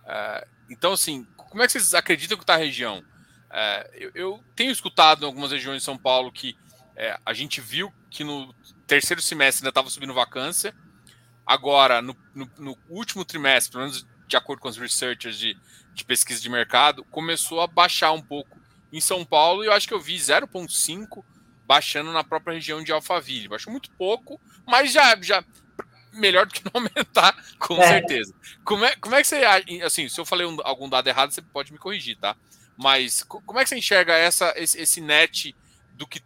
É, então, assim, como é que vocês acreditam que está a região? É, eu, eu, tenho escutado em algumas regiões de São Paulo que é, a gente viu que no terceiro semestre ainda estava subindo vacância. Agora, no, no, no, último trimestre, pelo menos de acordo com os researchers de, de pesquisa de mercado, começou a baixar um pouco em São Paulo e eu acho que eu vi 0,5 baixando na própria região de Alphaville. Baixou muito pouco, mas já, já melhor do que não aumentar, com é. certeza. Como é, como é que você. Assim, se eu falei um, algum dado errado, você pode me corrigir, tá? Mas como é que você enxerga essa, esse, esse net do que.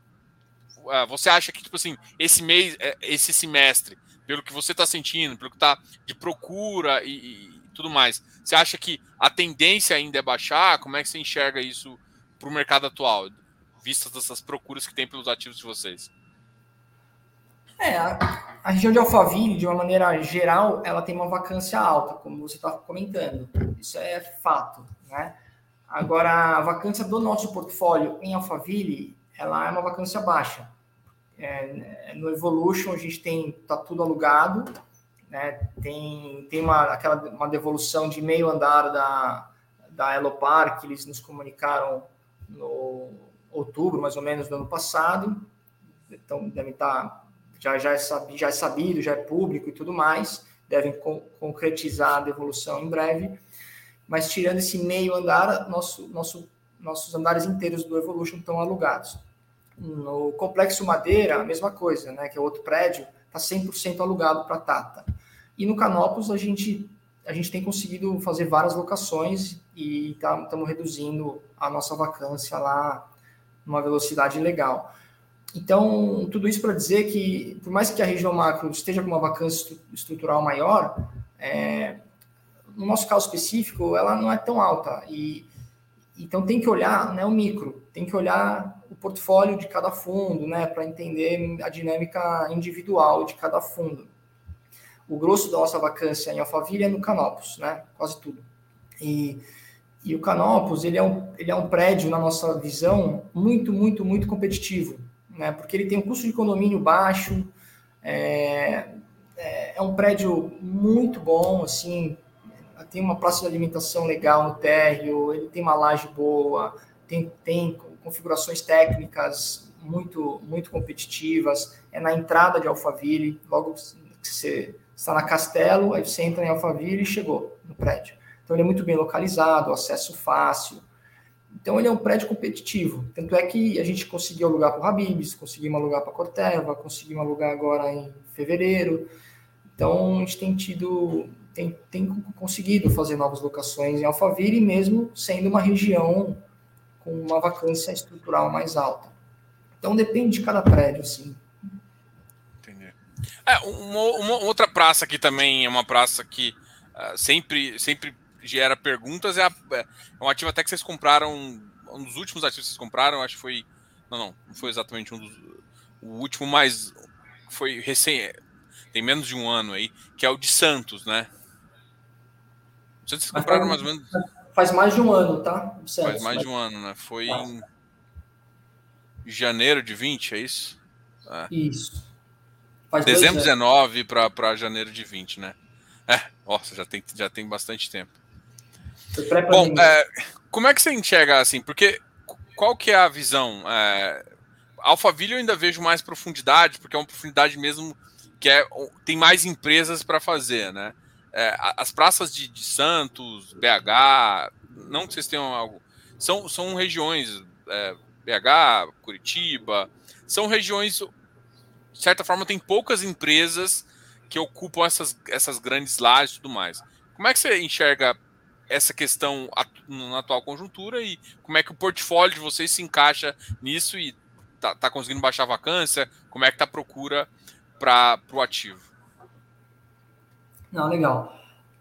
Uh, você acha que, tipo assim, esse mês, é, esse semestre, pelo que você está sentindo, pelo que está de procura e, tudo mais. Você acha que a tendência ainda é baixar? Como é que você enxerga isso para o mercado atual, vistas essas procuras que tem pelos ativos de vocês? É, a, a, região de Alphaville, de uma maneira geral, ela tem uma vacância alta, como você está comentando. Isso é fato, né? Agora, a vacância do nosso portfólio em Alphaville, ela é uma vacância baixa. É, no Evolution, a gente tem tá tudo alugado, né? Tem, tem uma, aquela, uma devolução de meio andar da, da Elopar, que eles nos comunicaram no outubro, mais ou menos, do ano passado. Então, devem estar, tá, já, já, é sabido, já é sabido, já é público e tudo mais, devem co concretizar a devolução em breve. Mas, tirando esse meio andar, nosso, nosso, nossos andares inteiros do Evolution estão alugados. No Complexo Madeira, a mesma coisa, né, que é outro prédio, está 100% alugado para a Tata. E no Canopus a gente a gente tem conseguido fazer várias locações e estamos tá, reduzindo a nossa vacância lá numa velocidade legal. Então, tudo isso para dizer que, por mais que a região macro esteja com uma vacância estrutural maior, é, no nosso caso específico, ela não é tão alta. E, então, tem que olhar né, o micro, tem que olhar o portfólio de cada fundo, né, para entender a dinâmica individual de cada fundo o grosso da nossa vacância em Alphaville é no Canopus, né? Quase tudo. E, e o Canopus, ele é, um, ele é um prédio, na nossa visão, muito, muito, muito competitivo, né? Porque ele tem um custo de condomínio baixo, é, é, é um prédio muito bom, assim, tem uma praça de alimentação legal no térreo, ele tem uma laje boa, tem, tem configurações técnicas muito, muito competitivas, é na entrada de Alphaville, logo que você está na Castelo, aí você entra em Alphaville e chegou no prédio. Então ele é muito bem localizado, acesso fácil. Então ele é um prédio competitivo. Tanto é que a gente conseguiu alugar para o Habibs, conseguimos alugar para a Corteva, conseguimos alugar agora em fevereiro. Então a gente tem tido, tem, tem conseguido fazer novas locações em Alphaville, mesmo sendo uma região com uma vacância estrutural mais alta. Então depende de cada prédio, assim. É, uma, uma, outra praça que também é uma praça que uh, sempre, sempre gera perguntas é, a, é um ativo até que vocês compraram, um dos últimos ativos que vocês compraram, acho que foi. Não, não, não foi exatamente um dos. O último mais. Foi recém. Tem menos de um ano aí, que é o de Santos, né? Vocês compraram faz, mais ou menos. Faz mais de um ano, tá? Faz mais mas... de um ano, né? Foi tá. em janeiro de 20, é isso? É. Isso. Faz Dezembro 19 para janeiro de 20, né? É, nossa, já tem, já tem bastante tempo. Bom, é, como é que você enxerga assim? Porque qual que é a visão? É, Alphaville eu ainda vejo mais profundidade, porque é uma profundidade mesmo que é, tem mais empresas para fazer, né? É, as praças de, de, Santos, BH, não que vocês tenham algo, são, são regiões, é, BH, Curitiba, são regiões de certa forma, tem poucas empresas que ocupam essas, essas grandes lajes e tudo mais. Como é que você enxerga essa questão na atual conjuntura e como é que o portfólio de vocês se encaixa nisso e tá, tá conseguindo baixar a vacância? Como é que tá a procura para o ativo? Não, legal.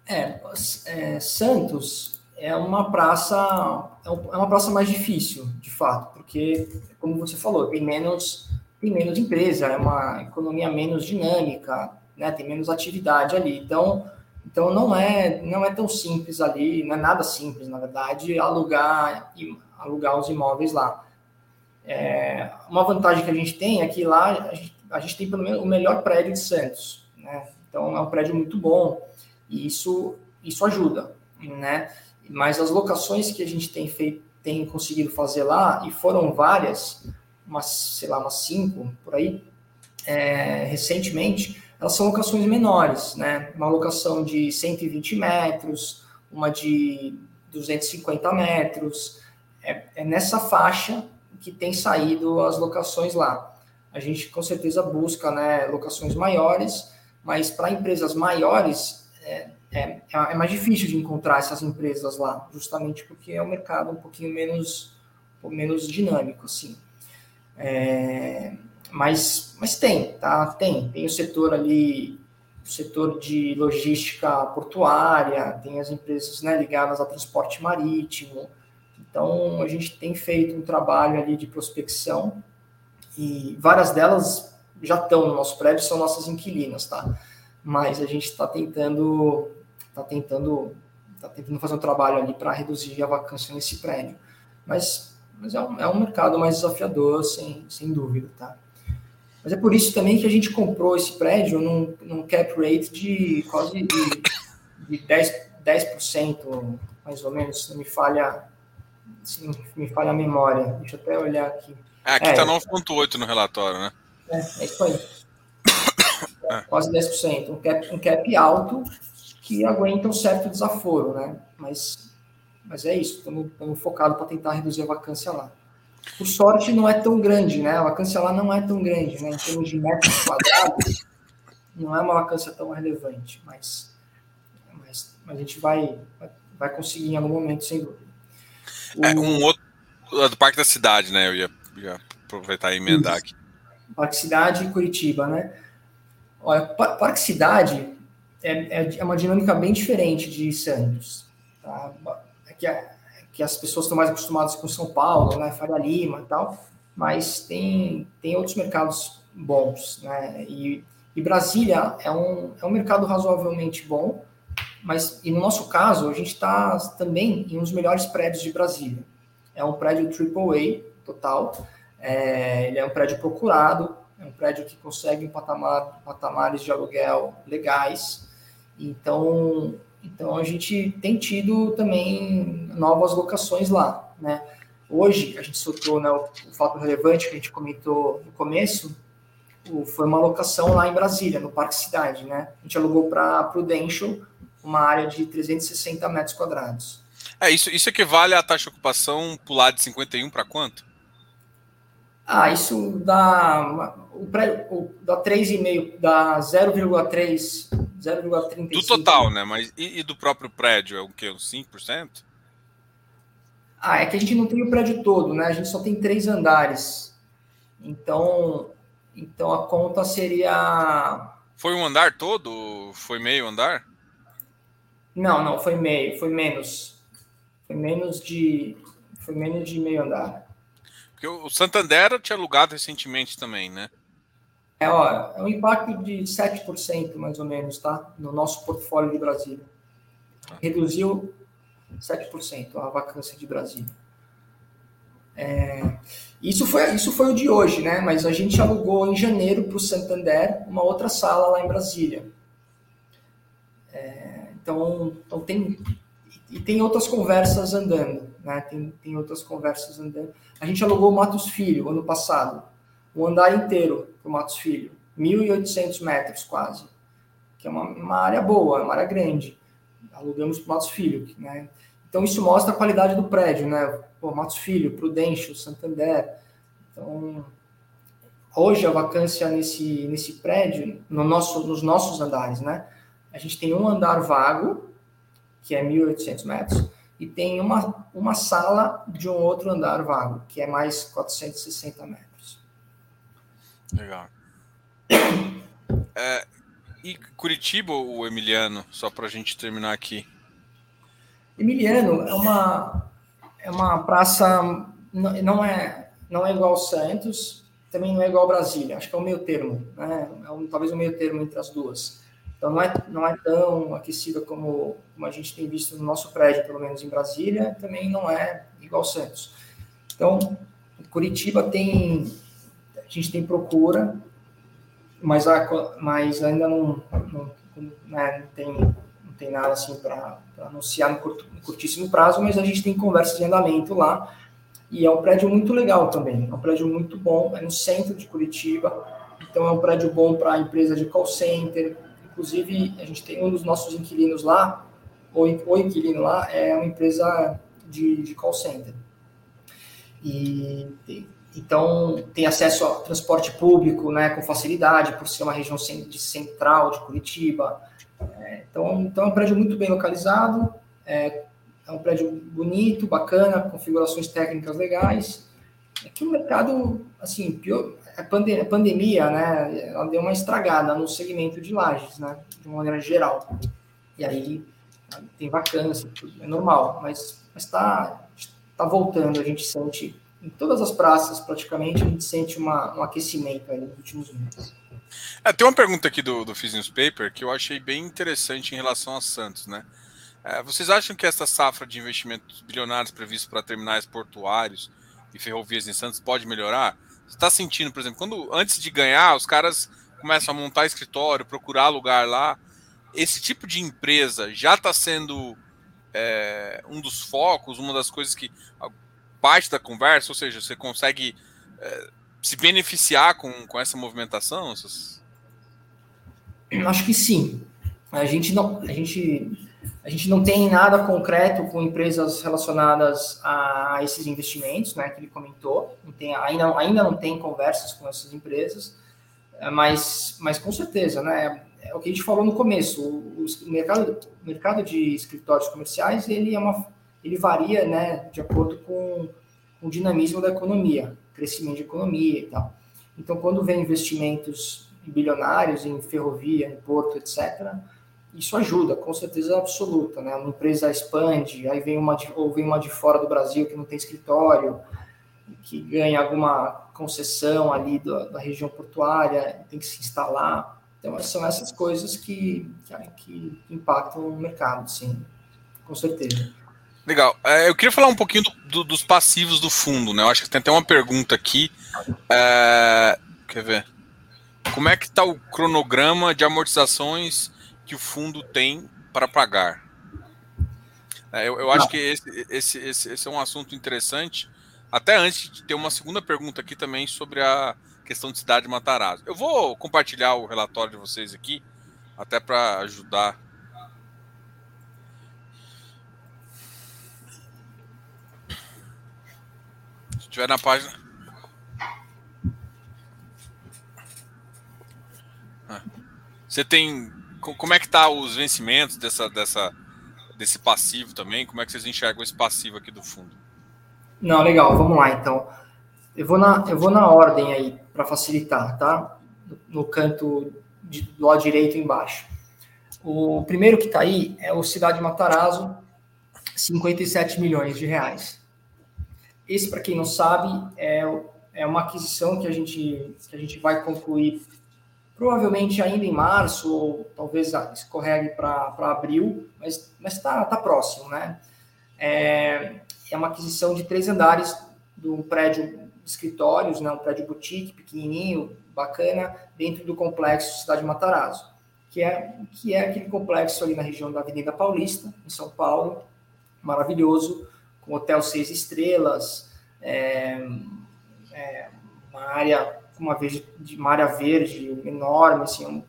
É, é, Santos é uma praça é, é uma praça mais difícil, de fato, porque como você falou, tem menos tem menos empresa, é uma economia menos dinâmica, né? Tem menos atividade ali. Então, então não é não é tão simples ali, não é nada simples, na verdade, alugar alugar os imóveis lá. É, uma vantagem que a gente tem é que lá a gente, a gente tem pelo menos o melhor prédio de Santos, né? Então é um prédio muito bom e isso isso ajuda, né? Mas as locações que a gente tem feito tem conseguido fazer lá e foram várias umas, sei lá, umas cinco por aí, é, recentemente, elas são locações menores, né? Uma locação de 120 metros, uma de 250 metros. É, é nessa faixa que tem saído as locações lá. A gente com certeza busca né, locações maiores, mas para empresas maiores é, é, é, mais difícil de encontrar essas empresas lá, justamente porque é um mercado um pouquinho menos, menos dinâmico, assim. É, mas, mas tem, tá? Tem. Tem o setor ali, o setor de logística portuária, tem as empresas né, ligadas ao transporte marítimo. Então, a gente tem feito um trabalho ali de prospecção e várias delas já estão no nosso prédio, são nossas inquilinas, tá? Mas a gente está tentando, está tentando, tá tentando fazer um trabalho ali para reduzir a vacância nesse prédio. Mas mas é um, é um mercado mais desafiador, sem, sem dúvida, tá? Mas é por isso também que a gente comprou esse prédio num, num cap rate de quase de, de 10%, 10%, mais ou menos, se não me falha, se não me falha a memória. Deixa eu até olhar aqui. É, aqui está é, 9,8% no relatório, né? É, é isso aí. É. Quase 10%. Um cap, um cap alto que aguenta um certo desaforo, né? Mas mas é isso, estamos focados para tentar reduzir a vacância lá. Por sorte, não é tão grande, né? A vacância lá não é tão grande, né? Em termos de metros quadrados, não é uma vacância tão relevante, mas, mas, mas a gente vai, vai conseguir em algum momento, sem dúvida. O, é, um outro é do Parque da Cidade, né? Eu ia, ia aproveitar e emendar aqui. Parque Cidade e Curitiba, né? Olha, Parque Cidade é, é, é uma dinâmica bem diferente de Santos. Tá? Que, que as pessoas estão mais acostumadas com São Paulo, né, Faria Lima e tal, mas tem, tem outros mercados bons, né, e, e Brasília é um, é um mercado razoavelmente bom, mas e no nosso caso, a gente está também em um dos melhores prédios de Brasília. É um prédio AAA total, é, ele é um prédio procurado, é um prédio que consegue patamar, patamares de aluguel legais, então então a gente tem tido também novas locações lá, né? Hoje a gente soltou né, o, fato relevante que a gente comentou no começo, foi uma locação lá em Brasília, no Parque Cidade, né? A gente alugou para Prudential uma área de 360 metros quadrados. É, isso, isso equivale à taxa de ocupação pular de 51 para quanto? Ah, isso dá, o pré, o, dá 3,5, dá 0,3 0,35. Do total, né? Mas e, e, do próprio prédio? É o quê? Uns 5%? Ah, é que a gente não tem o prédio todo, né? A gente só tem três andares. Então, então a conta seria Foi um andar todo? Foi meio andar? Não, não, foi meio, foi menos. Foi menos de. Foi menos de meio andar. Porque o Santander tinha alugado recentemente também, né? É, ó, é um impacto de 7% mais ou menos, tá? No nosso portfólio de Brasília. Reduziu 7% a vacância de Brasília. É, isso, foi, isso foi o de hoje, né? Mas a gente alugou em janeiro para o Santander uma outra sala lá em Brasília. É, então, então tem. E tem outras conversas andando, né? Tem, tem outras conversas andando. A gente alugou o Matos Filho ano passado, o andar inteiro para o Matos Filho, 1.800 metros quase, que é uma, uma área boa, uma área grande. Alugamos para o Matos Filho, né? Então isso mostra a qualidade do prédio, né? Pô, Matos Filho, Prudêncio, Santander. Então, hoje a vacância nesse, nesse prédio, no nosso, nos nossos andares, né? A gente tem um andar vago, que é 1.800 metros, e tem uma, uma sala de um outro andar vago, que é mais 460 metros. Legal. É, e Curitiba, o Emiliano, só para a gente terminar aqui. Emiliano é uma, é uma praça, não é, não é igual Santos, também não é igual Brasília, acho que é o meio termo, né? é um, talvez o meio termo entre as duas. Então não é, não é tão aquecida como, como a gente tem visto no nosso prédio, pelo menos em Brasília, também não é igual Santos. Então, Curitiba tem, a gente tem procura, mas, a, mas ainda não, não, né, não, tem, não tem nada assim para anunciar no, curto, no curtíssimo prazo, mas a gente tem conversas de andamento lá, e é um prédio muito legal também, é um prédio muito bom, é no centro de Curitiba, então é um prédio bom para empresa de call center, Inclusive, a gente tem um dos nossos inquilinos lá, o, o inquilino lá é uma empresa de, de call center. E então tem acesso ao transporte público, né, com facilidade, por ser uma região de central de Curitiba. É, então, então é um prédio muito bem localizado, é, é um prédio bonito, bacana, configurações técnicas legais. É que o mercado, assim, pior, a, pandemia, né, ela deu uma estragada no segmento de lajes, né, de uma maneira geral. E aí tem vacância, é normal, mas está tá voltando, a gente sente, em todas as praças praticamente, a gente sente uma, um aquecimento aí nos últimos meses. É, tem uma pergunta aqui do, do Fiz Newspaper que eu achei bem interessante em relação a Santos, né? É, vocês acham que essa safra de investimentos bilionários previstos para terminais portuários e ferrovias em Santos pode melhorar? Você está sentindo, por exemplo, quando antes de ganhar, os caras começam a montar escritório, procurar lugar lá. Esse tipo de empresa já está sendo é, um dos focos, uma das coisas que parte da conversa, ou seja, você consegue é, se beneficiar com, com essa movimentação? Essas... Acho que sim. A gente não, a gente a gente não tem nada concreto com empresas relacionadas a esses investimentos, né, que ele comentou. Não tem, ainda, ainda não tem conversas com essas empresas, é, mas, mas com certeza, né, é o que a gente falou no começo. O, o mercado, mercado de escritórios comerciais ele é uma, ele varia, né, de acordo com, com o dinamismo da economia, crescimento de economia e tal. Então, quando vem investimentos bilionários em ferrovia, em porto, etc isso ajuda, com certeza absoluta, né? Uma empresa expande, aí vem uma de, ou vem uma de fora do Brasil que não tem escritório, que ganha alguma concessão ali da, da região portuária, tem que se instalar. Então, são essas coisas que, que, que impactam o mercado, sim, com certeza. Legal. É, eu queria falar um pouquinho do, do, dos passivos do fundo, né? Eu acho que tem até uma pergunta aqui. É, quer ver? Como é que está o cronograma de amortizações que o fundo tem para pagar. É, eu, eu acho que esse, esse, esse, esse, é um assunto interessante. Até antes de ter uma segunda pergunta aqui também sobre a questão de cidade de Matarazzo. Eu vou compartilhar o relatório de vocês aqui, até para ajudar. Se estiver na página. Ah. Você tem como é que tá os vencimentos dessa, dessa, desse passivo também? Como é que vocês enxergam esse passivo aqui do fundo? Não, legal, vamos lá então. Eu vou na, eu vou na ordem aí para facilitar, tá? No canto de, do lado direito embaixo. O primeiro que está aí é o Cidade Matarazzo, 57 milhões de reais. Esse, para quem não sabe, é, é uma aquisição que a gente, que a gente vai concluir provavelmente ainda em março, ou talvez escorregue para abril, mas está tá próximo, né? É, é uma aquisição de três andares de um prédio de escritórios, né, um prédio boutique, pequenininho, bacana, dentro do complexo Cidade Matarazzo, que é, que é aquele complexo ali na região da Avenida Paulista, em São Paulo, maravilhoso, com hotel seis estrelas, é, é, uma área uma, vez, uma área verde enorme, assim, um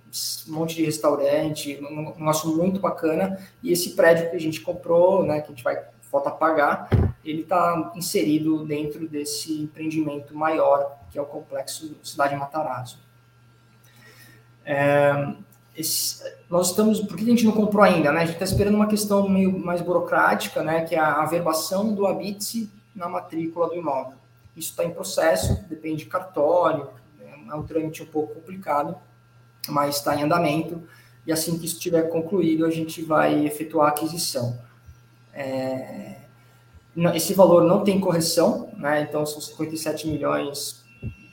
monte de restaurante, um negócio muito bacana. E esse prédio que a gente comprou, né, que a gente vai falta pagar, ele está inserido dentro desse empreendimento maior, que é o complexo Cidade Matarazzo. É, esse, nós estamos, por que a gente não comprou ainda? Né? A gente está esperando uma questão meio mais burocrática, né, que é a averbação do habite na matrícula do imóvel. Isso está em processo, depende de cartório, é um trâmite um pouco complicado, mas está em andamento, e assim que isso estiver concluído, a gente vai efetuar a aquisição. É, esse valor não tem correção, né? então são 57 milhões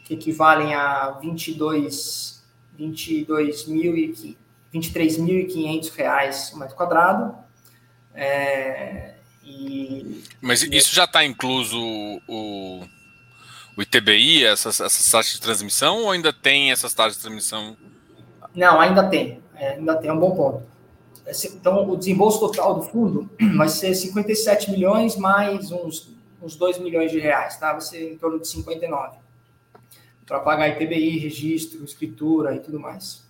que equivalem a 22, 22 mil e 23.500 reais o metro quadrado. É, e, Mas isso já está incluso o, o ITBI, essas, essas taxas de transmissão, ou ainda tem essas taxas de transmissão? Não, ainda tem. É, ainda tem, é um bom ponto. Então, o desembolso total do fundo vai ser 57 milhões mais uns, uns 2 milhões de reais, tá? Vai ser em torno de 59. Para pagar ITBI, registro, escritura e tudo mais.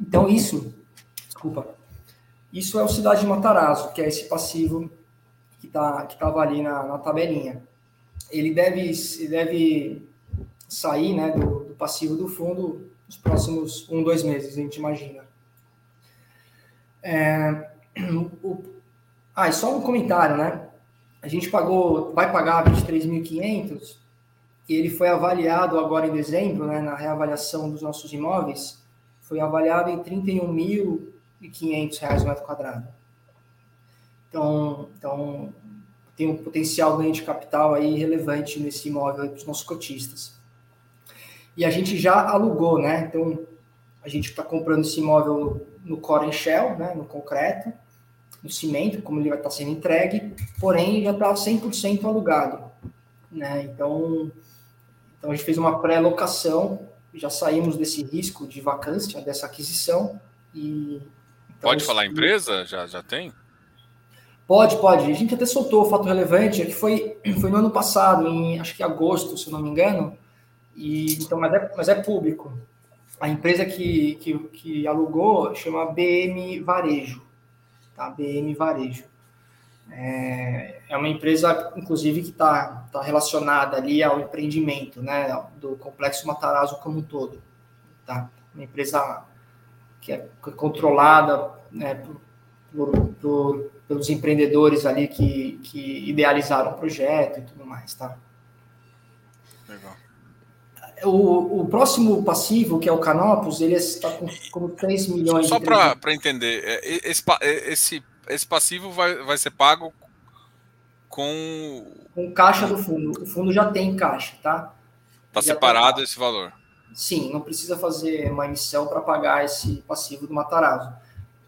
Então, isso, desculpa, isso é o Cidade de Matarazzo, que é esse passivo que tá, estava ali na, na tabelinha. Ele deve, deve sair né, do, do passivo do fundo nos próximos um, dois meses, a gente imagina. É, o, ah, e só um comentário, né? A gente pagou, vai pagar 23.500 e ele foi avaliado agora em dezembro, né, na reavaliação dos nossos imóveis, foi avaliado em 31.500 reais o metro quadrado. Então, então tem um potencial ganho de capital aí relevante nesse imóvel para os nossos cotistas. E a gente já alugou, né? Então, a gente está comprando esse imóvel no core shell, né? no concreto, no cimento, como ele vai estar tá sendo entregue, porém já está 100% alugado. Né? Então, então, a gente fez uma pré-locação, já saímos desse risco de vacância, dessa aquisição. E, pode falar empresa? Já, já tem? Pode, pode. A gente até soltou o fato relevante, é que foi, foi no ano passado, em acho que agosto, se não me engano, e, então, mas, é, mas é público. A empresa que, que, que alugou chama BM Varejo. Tá? BM Varejo. É, é uma empresa, inclusive, que está tá relacionada ali ao empreendimento né, do Complexo Matarazzo como um todo. Tá? Uma empresa que é controlada né, por, por, pelos empreendedores ali que, que idealizaram o projeto e tudo mais. Tá? Legal. O, o próximo passivo, que é o Canopus, ele está com, com 3 milhões Só para entender, é, esse, é, esse, esse passivo vai, vai ser pago com. Com caixa do fundo. O fundo já tem caixa, tá? Está separado tá... esse valor. Sim, não precisa fazer uma emissão para pagar esse passivo do Matarazzo.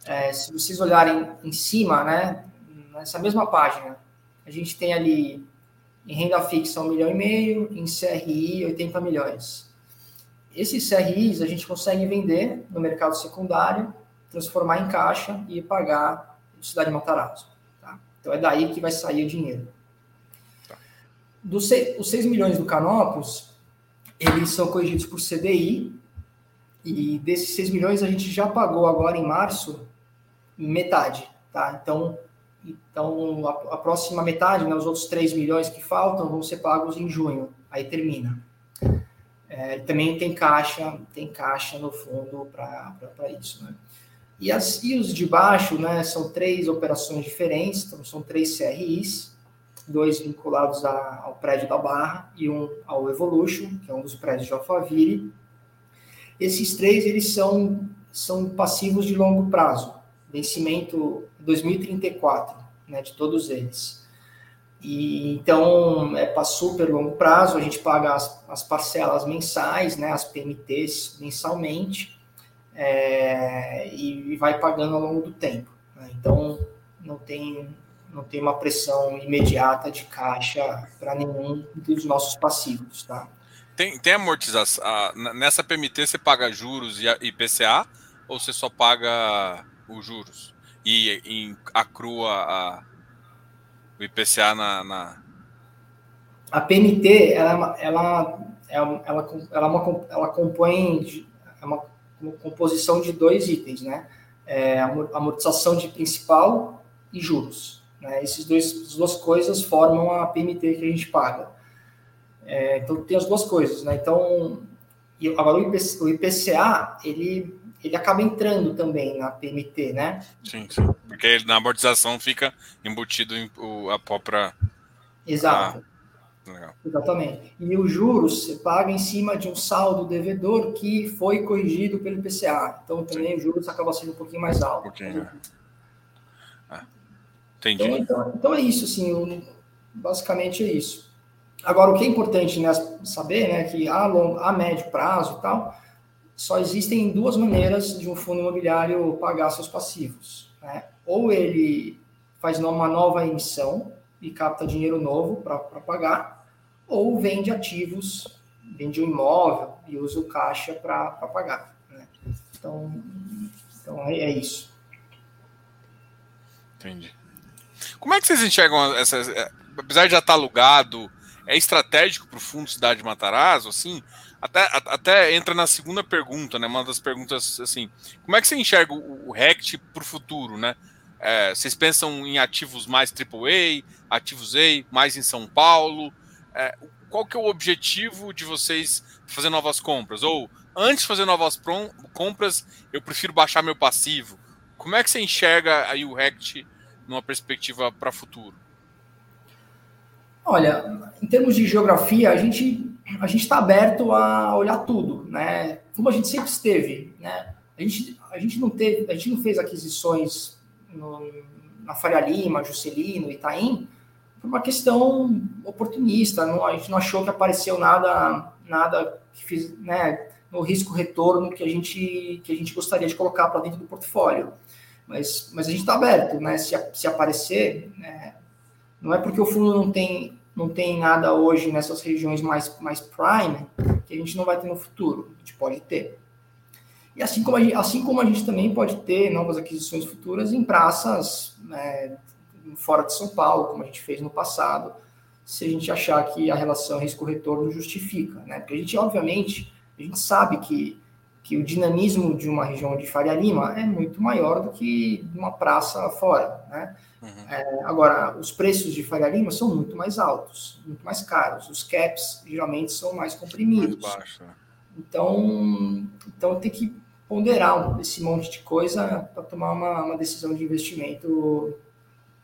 É, se vocês olharem em cima, né, nessa mesma página, a gente tem ali em renda fixa, 1 milhão e meio. Em CRI, 80 milhões. Esses CRIs a gente consegue vender no mercado secundário, transformar em caixa e pagar Cidade Matarazzo. Tá? Então é daí que vai sair o dinheiro. Tá. Dos seis, os 6 milhões do Canopus, eles são corrigidos por CDI, e desses 6 milhões a gente já pagou agora em março metade. Tá? Então, então, a, a, próxima metade, né, os outros 3 milhões que faltam, vão ser pagos em junho. Aí termina. É, também tem caixa, tem caixa no fundo para isso. Né? E, as, e os de baixo, né, são três operações diferentes, então são três CRIs. Dois vinculados a, ao prédio da Barra e um ao Evolution, que é um dos prédios de Alphaville. Esses três, eles são, são passivos de longo prazo, vencimento 2034, né, de todos eles. E, então, é para super longo prazo, a gente paga as, as parcelas mensais, né, as PMTs mensalmente, é, e, e, vai pagando ao longo do tempo. Né? Então, não tem, não tem uma pressão imediata de caixa para nenhum dos nossos passivos. Tá? Tem, tem amortização. nessa PMT você paga juros e IPCA ou você só paga os juros? E, e acrua a, o IPCA na, na, A PMT, ela, ela, ela, ela, ela, uma, ela compõe é uma, uma composição de dois itens, né? É, amortização de principal e juros. Né? Esses dois, as duas coisas formam a PMT que a gente paga. É, então tem as duas coisas, né? Então, agora o, IPC, o IPCA, ele, ele acaba entrando também na PMT, né? Sim, sim. Porque na amortização fica embutido em, o, a própria. Exato. Ah, legal. Exatamente. E os juros você paga em cima de um saldo devedor que foi corrigido pelo IPCA. Então também sim. os juros acaba sendo um pouquinho mais alto. Um pouquinho, né? Entendi. Então, então, então, é isso, assim, basicamente é isso. Agora, o que é importante né, saber, né, que a, long, a médio prazo e tal, só existem duas maneiras de um fundo imobiliário pagar seus passivos. Né? Ou ele faz uma nova emissão e capta dinheiro novo para pagar, ou vende ativos, vende um imóvel e usa o caixa para pagar. Né? Então, então é, é isso. Entendi. Como é que vocês enxergam essas. É, apesar de já estar alugado, é estratégico para o fundo Cidade Matarazzo, assim, até, até entra na segunda pergunta, né? Uma das perguntas assim, como é que você enxerga o, o RECT para o futuro, né? É, vocês pensam em ativos mais AAA, ativos A, mais em São Paulo? É, qual que é o objetivo de vocês fazer novas compras? Ou antes de fazer novas compras, eu prefiro baixar meu passivo. Como é que você enxerga aí o RECT numa perspectiva para futuro? Olha, em termos de geografia, a gente a gente está aberto a olhar tudo, né? Como a gente sempre esteve, né? A gente, a gente não teve, a gente não fez aquisições no, na Faria Lima, Juscelino, Itaim, por uma questão oportunista. Não, a gente não achou que apareceu nada, nada que fiz, né? No risco retorno que a gente que a gente gostaria de colocar para dentro do portfólio. Mas, mas a gente está aberto, né? Se, se aparecer, né? não é porque o fundo não tem não tem nada hoje nessas regiões mais, mais prime que a gente não vai ter no futuro. A gente pode ter. E assim como a gente, assim como a gente também pode ter novas aquisições futuras em praças né, fora de São Paulo, como a gente fez no passado, se a gente achar que a relação risco-retorno justifica. Né? Porque a gente, obviamente, a gente sabe que, que o dinamismo de uma região de Faria Lima é muito maior do que uma praça fora. Né? Uhum. É, agora, os preços de Faria Lima são muito mais altos, muito mais caros. Os caps geralmente são mais comprimidos. Mais baixo, né? Então, então tem que ponderar esse monte de coisa para tomar uma, uma, decisão de investimento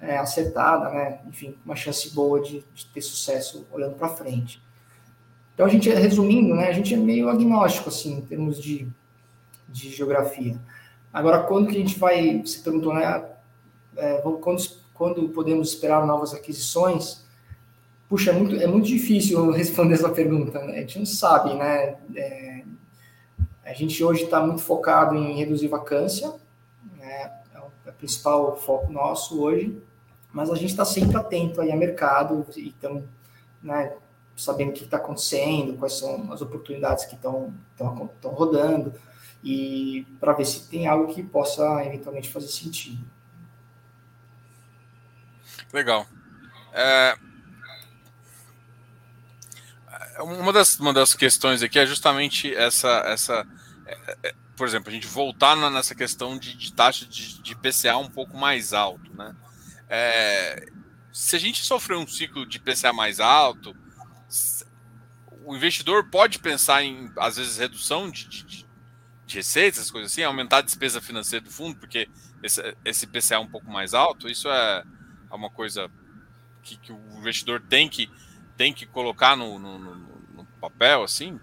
é, acertada, né? Enfim, uma chance boa de, de ter sucesso olhando para frente. Então, a gente, resumindo, né, a gente é meio agnóstico, assim, em termos de, de geografia. Agora, quando que a gente vai, você perguntou, né, é, quando, quando podemos esperar novas aquisições? Puxa, é muito, é muito difícil responder essa pergunta, né? A gente não sabe, né? É, a gente hoje está muito focado em reduzir vacância, né? é o principal foco nosso hoje, mas a gente está sempre atento aí a mercado e né, sabendo o que está acontecendo, quais são as oportunidades que estão rodando, e para ver se tem algo que possa eventualmente fazer sentido. Legal. É... Uma, das, uma das questões aqui é justamente essa. essa é, é, por exemplo, a gente voltar nessa questão de, de taxa de, de, PCA um pouco mais alto. Né? É, se a gente sofrer um ciclo de PCA mais alto, o investidor pode pensar em, às vezes, redução de, de, de receitas, coisas assim, aumentar a despesa financeira do fundo, porque esse, esse PCA é um pouco mais alto. Isso é é uma coisa que, que o investidor tem que, tem que colocar no, no, no, no papel, assim?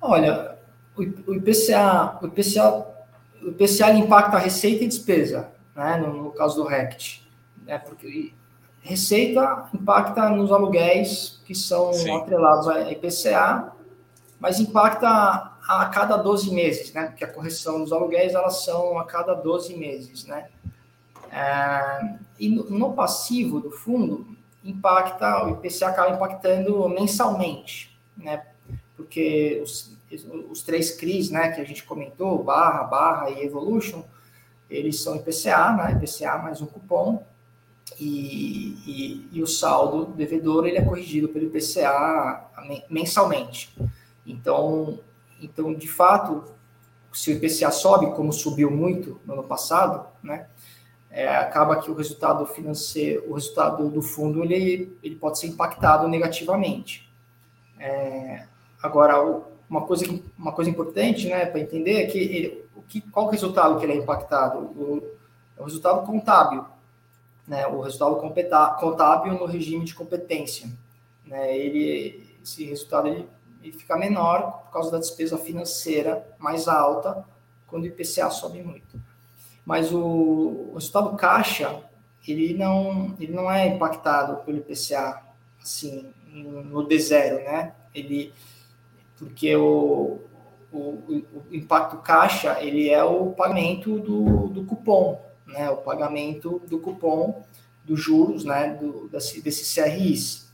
Olha, o, o IPCA, o IPCA, o IPCA impacta a receita e despesa, né, no, no caso do RECT. Né, porque receita impacta nos aluguéis que são Sim. atrelados a IPCA, mas impacta a cada 12 meses, né? Porque a correção dos aluguéis, elas são a cada 12 meses, né? É, e no, no, passivo do fundo, impacta, o IPCA acaba impactando mensalmente, né? Porque os, os três CRIs, né, que a gente comentou, barra, barra e evolution, eles são IPCA, né? IPCA mais um cupom, e, e, e, o saldo devedor ele é corrigido pelo IPCA mensalmente. Então, então de fato, se o IPCA sobe, como subiu muito no ano passado, né, é, acaba que o resultado financeiro, o resultado do fundo, ele, ele pode ser impactado negativamente. É, agora, uma coisa, uma coisa importante né, para entender é que, ele, o que qual o resultado que ele é impactado? O, o resultado contábil né, o resultado contábil no regime de competência. Né, ele, esse resultado ele, ele fica menor por causa da despesa financeira mais alta quando o IPCA sobe muito. Mas o, o resultado caixa, ele não, ele não é impactado pelo IPCA assim, no D0, né? Ele, porque o, o, o, impacto caixa, ele é o pagamento do, do cupom, né, o pagamento do cupom dos juros, né, do, desse, desses CRIs.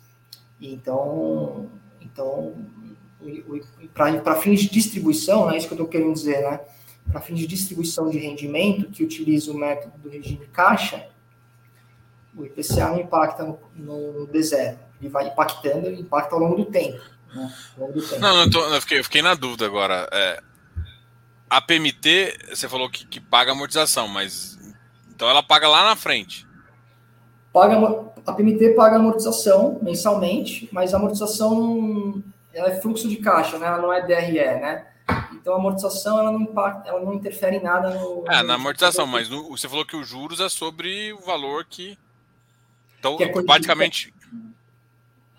Então, então para fins de distribuição, é né, isso que eu estou querendo dizer, né, para fins de distribuição de rendimento, que utiliza o método do regime caixa, o IPCA não impacta no, no D0. Ele vai impactando, impacta ao longo do tempo. Né, longo do tempo. Não, eu, tô, eu, fiquei, eu fiquei na dúvida agora. É, a PMT, você falou que, que paga amortização, mas então ela paga lá na frente. Paga, a PMT paga amortização mensalmente, mas a amortização ela é fluxo de caixa, né? Ela não é DRE, né? Então a amortização ela não impacta, ela não interfere em nada no. É, na amortização, mas no, você falou que os juros é sobre o valor que. Então, que é praticamente.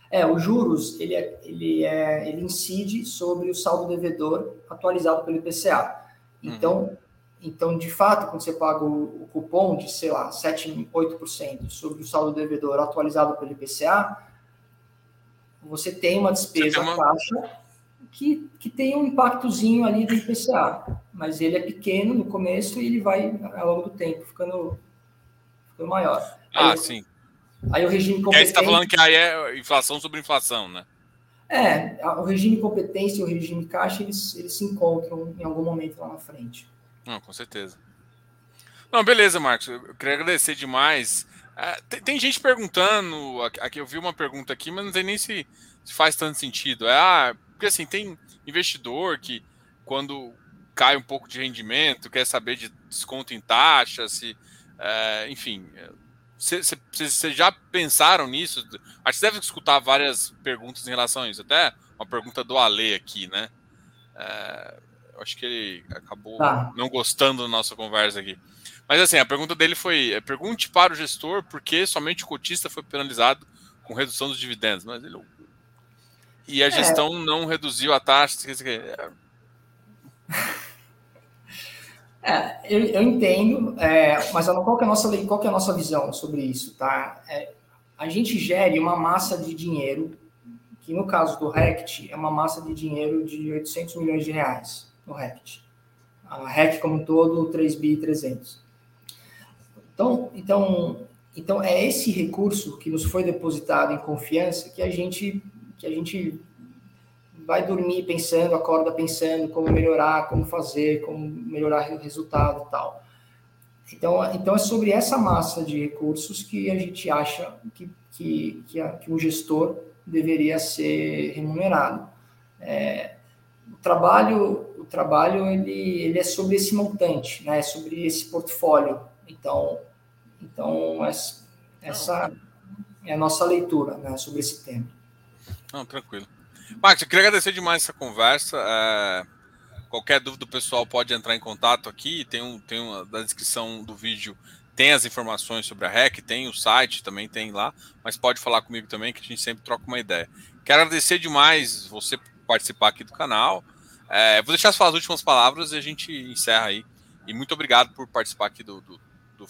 É, os juros ele, é, ele, é, ele incide sobre o saldo devedor atualizado pelo IPCA. Então, uhum. Então, de fato, quando você paga o, o cupom de, sei lá, 7, 8% sobre o saldo devedor atualizado pelo IPCA, você tem uma despesa uma... caixa que, que tem um impactozinho ali do IPCA, mas ele é pequeno no começo e ele vai, ao longo do tempo, ficando, ficando maior. Ah, aí, sim. Aí o regime competente... Aí você está falando que aí é inflação sobre inflação, né? É, o regime competência e o regime caixa, eles, eles se encontram em algum momento lá na frente. Não, com certeza. Não, beleza, Marcos. Eu queria agradecer demais. Uh, tem, tem, gente perguntando, aqui eu vi uma pergunta aqui, mas não sei nem se, se faz tanto sentido. É, ah, porque assim, tem investidor que quando cai um pouco de rendimento, quer saber de desconto em taxa, se, uh, enfim, vocês já pensaram nisso? Acho que deve escutar várias perguntas em relação a isso. Até uma pergunta do Ale aqui, né? Uh, acho que ele acabou tá. não gostando da nossa conversa aqui. Mas assim, a pergunta dele foi: é, pergunte para o gestor por que somente o cotista foi penalizado com redução dos dividendos. Mas ele... E a é. gestão é. não reduziu a taxa. É, eu, eu, entendo, é, mas qual que, é a nossa, qual é a nossa visão sobre isso? Tá? É, a gente gere uma massa de dinheiro, que no caso do RECT é uma massa de dinheiro de 800 milhões de reais no RECT. A REC como um todo, 3 bi 300. Então, então, então é esse recurso que nos foi depositado em confiança que a gente que a gente vai dormir pensando, acorda pensando como melhorar, como fazer, como melhorar o resultado e tal. Então, então é sobre essa massa de recursos que a gente acha que, que, que, a, que um gestor deveria ser remunerado. É, o trabalho trabalho ele, ele é sobre esse montante, né? É sobre esse portfólio. Então, então essa é a nossa leitura né, sobre esse tema. Não, tranquilo. Max, eu queria agradecer demais essa conversa. É, qualquer dúvida, o pessoal pode entrar em contato aqui. Tem um, tem uma, na descrição do vídeo tem as informações sobre a REC, tem o site, também tem lá, mas pode falar comigo também que a gente sempre troca uma ideia. Quero agradecer demais você participar aqui do canal. É, vou deixar as últimas palavras e a gente encerra aí. E muito obrigado por participar aqui do, do, do.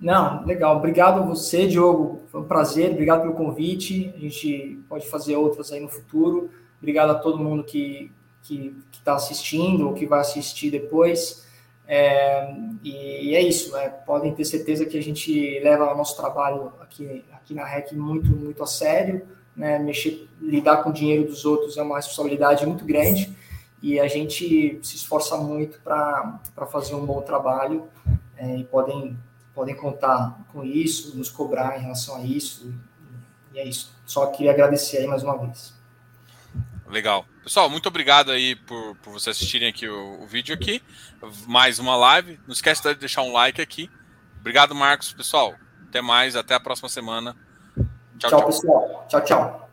Não, legal. Obrigado a você, Diogo. Foi um prazer. Obrigado pelo convite. A gente pode fazer outras aí no futuro. Obrigado a todo mundo que que está assistindo ou que vai assistir depois. É, e, e, é isso. Né? Podem ter certeza que a gente leva o nosso trabalho aqui, aqui na REC muito, muito a sério. Né? Mexer, lidar com o dinheiro dos outros é uma responsabilidade muito grande e a gente se esforça muito para fazer um bom trabalho é, e podem, podem contar com isso, nos cobrar em relação a isso. E é isso. Só queria agradecer aí mais uma vez. Legal. Pessoal, muito obrigado aí por, por vocês assistirem aqui o, o, vídeo aqui. Mais uma live. Não esquece de deixar um like aqui. Obrigado, Marcos. Pessoal, até mais. Até a próxima semana. Tchau, tchau. tchau pessoal. Tchau, tchau.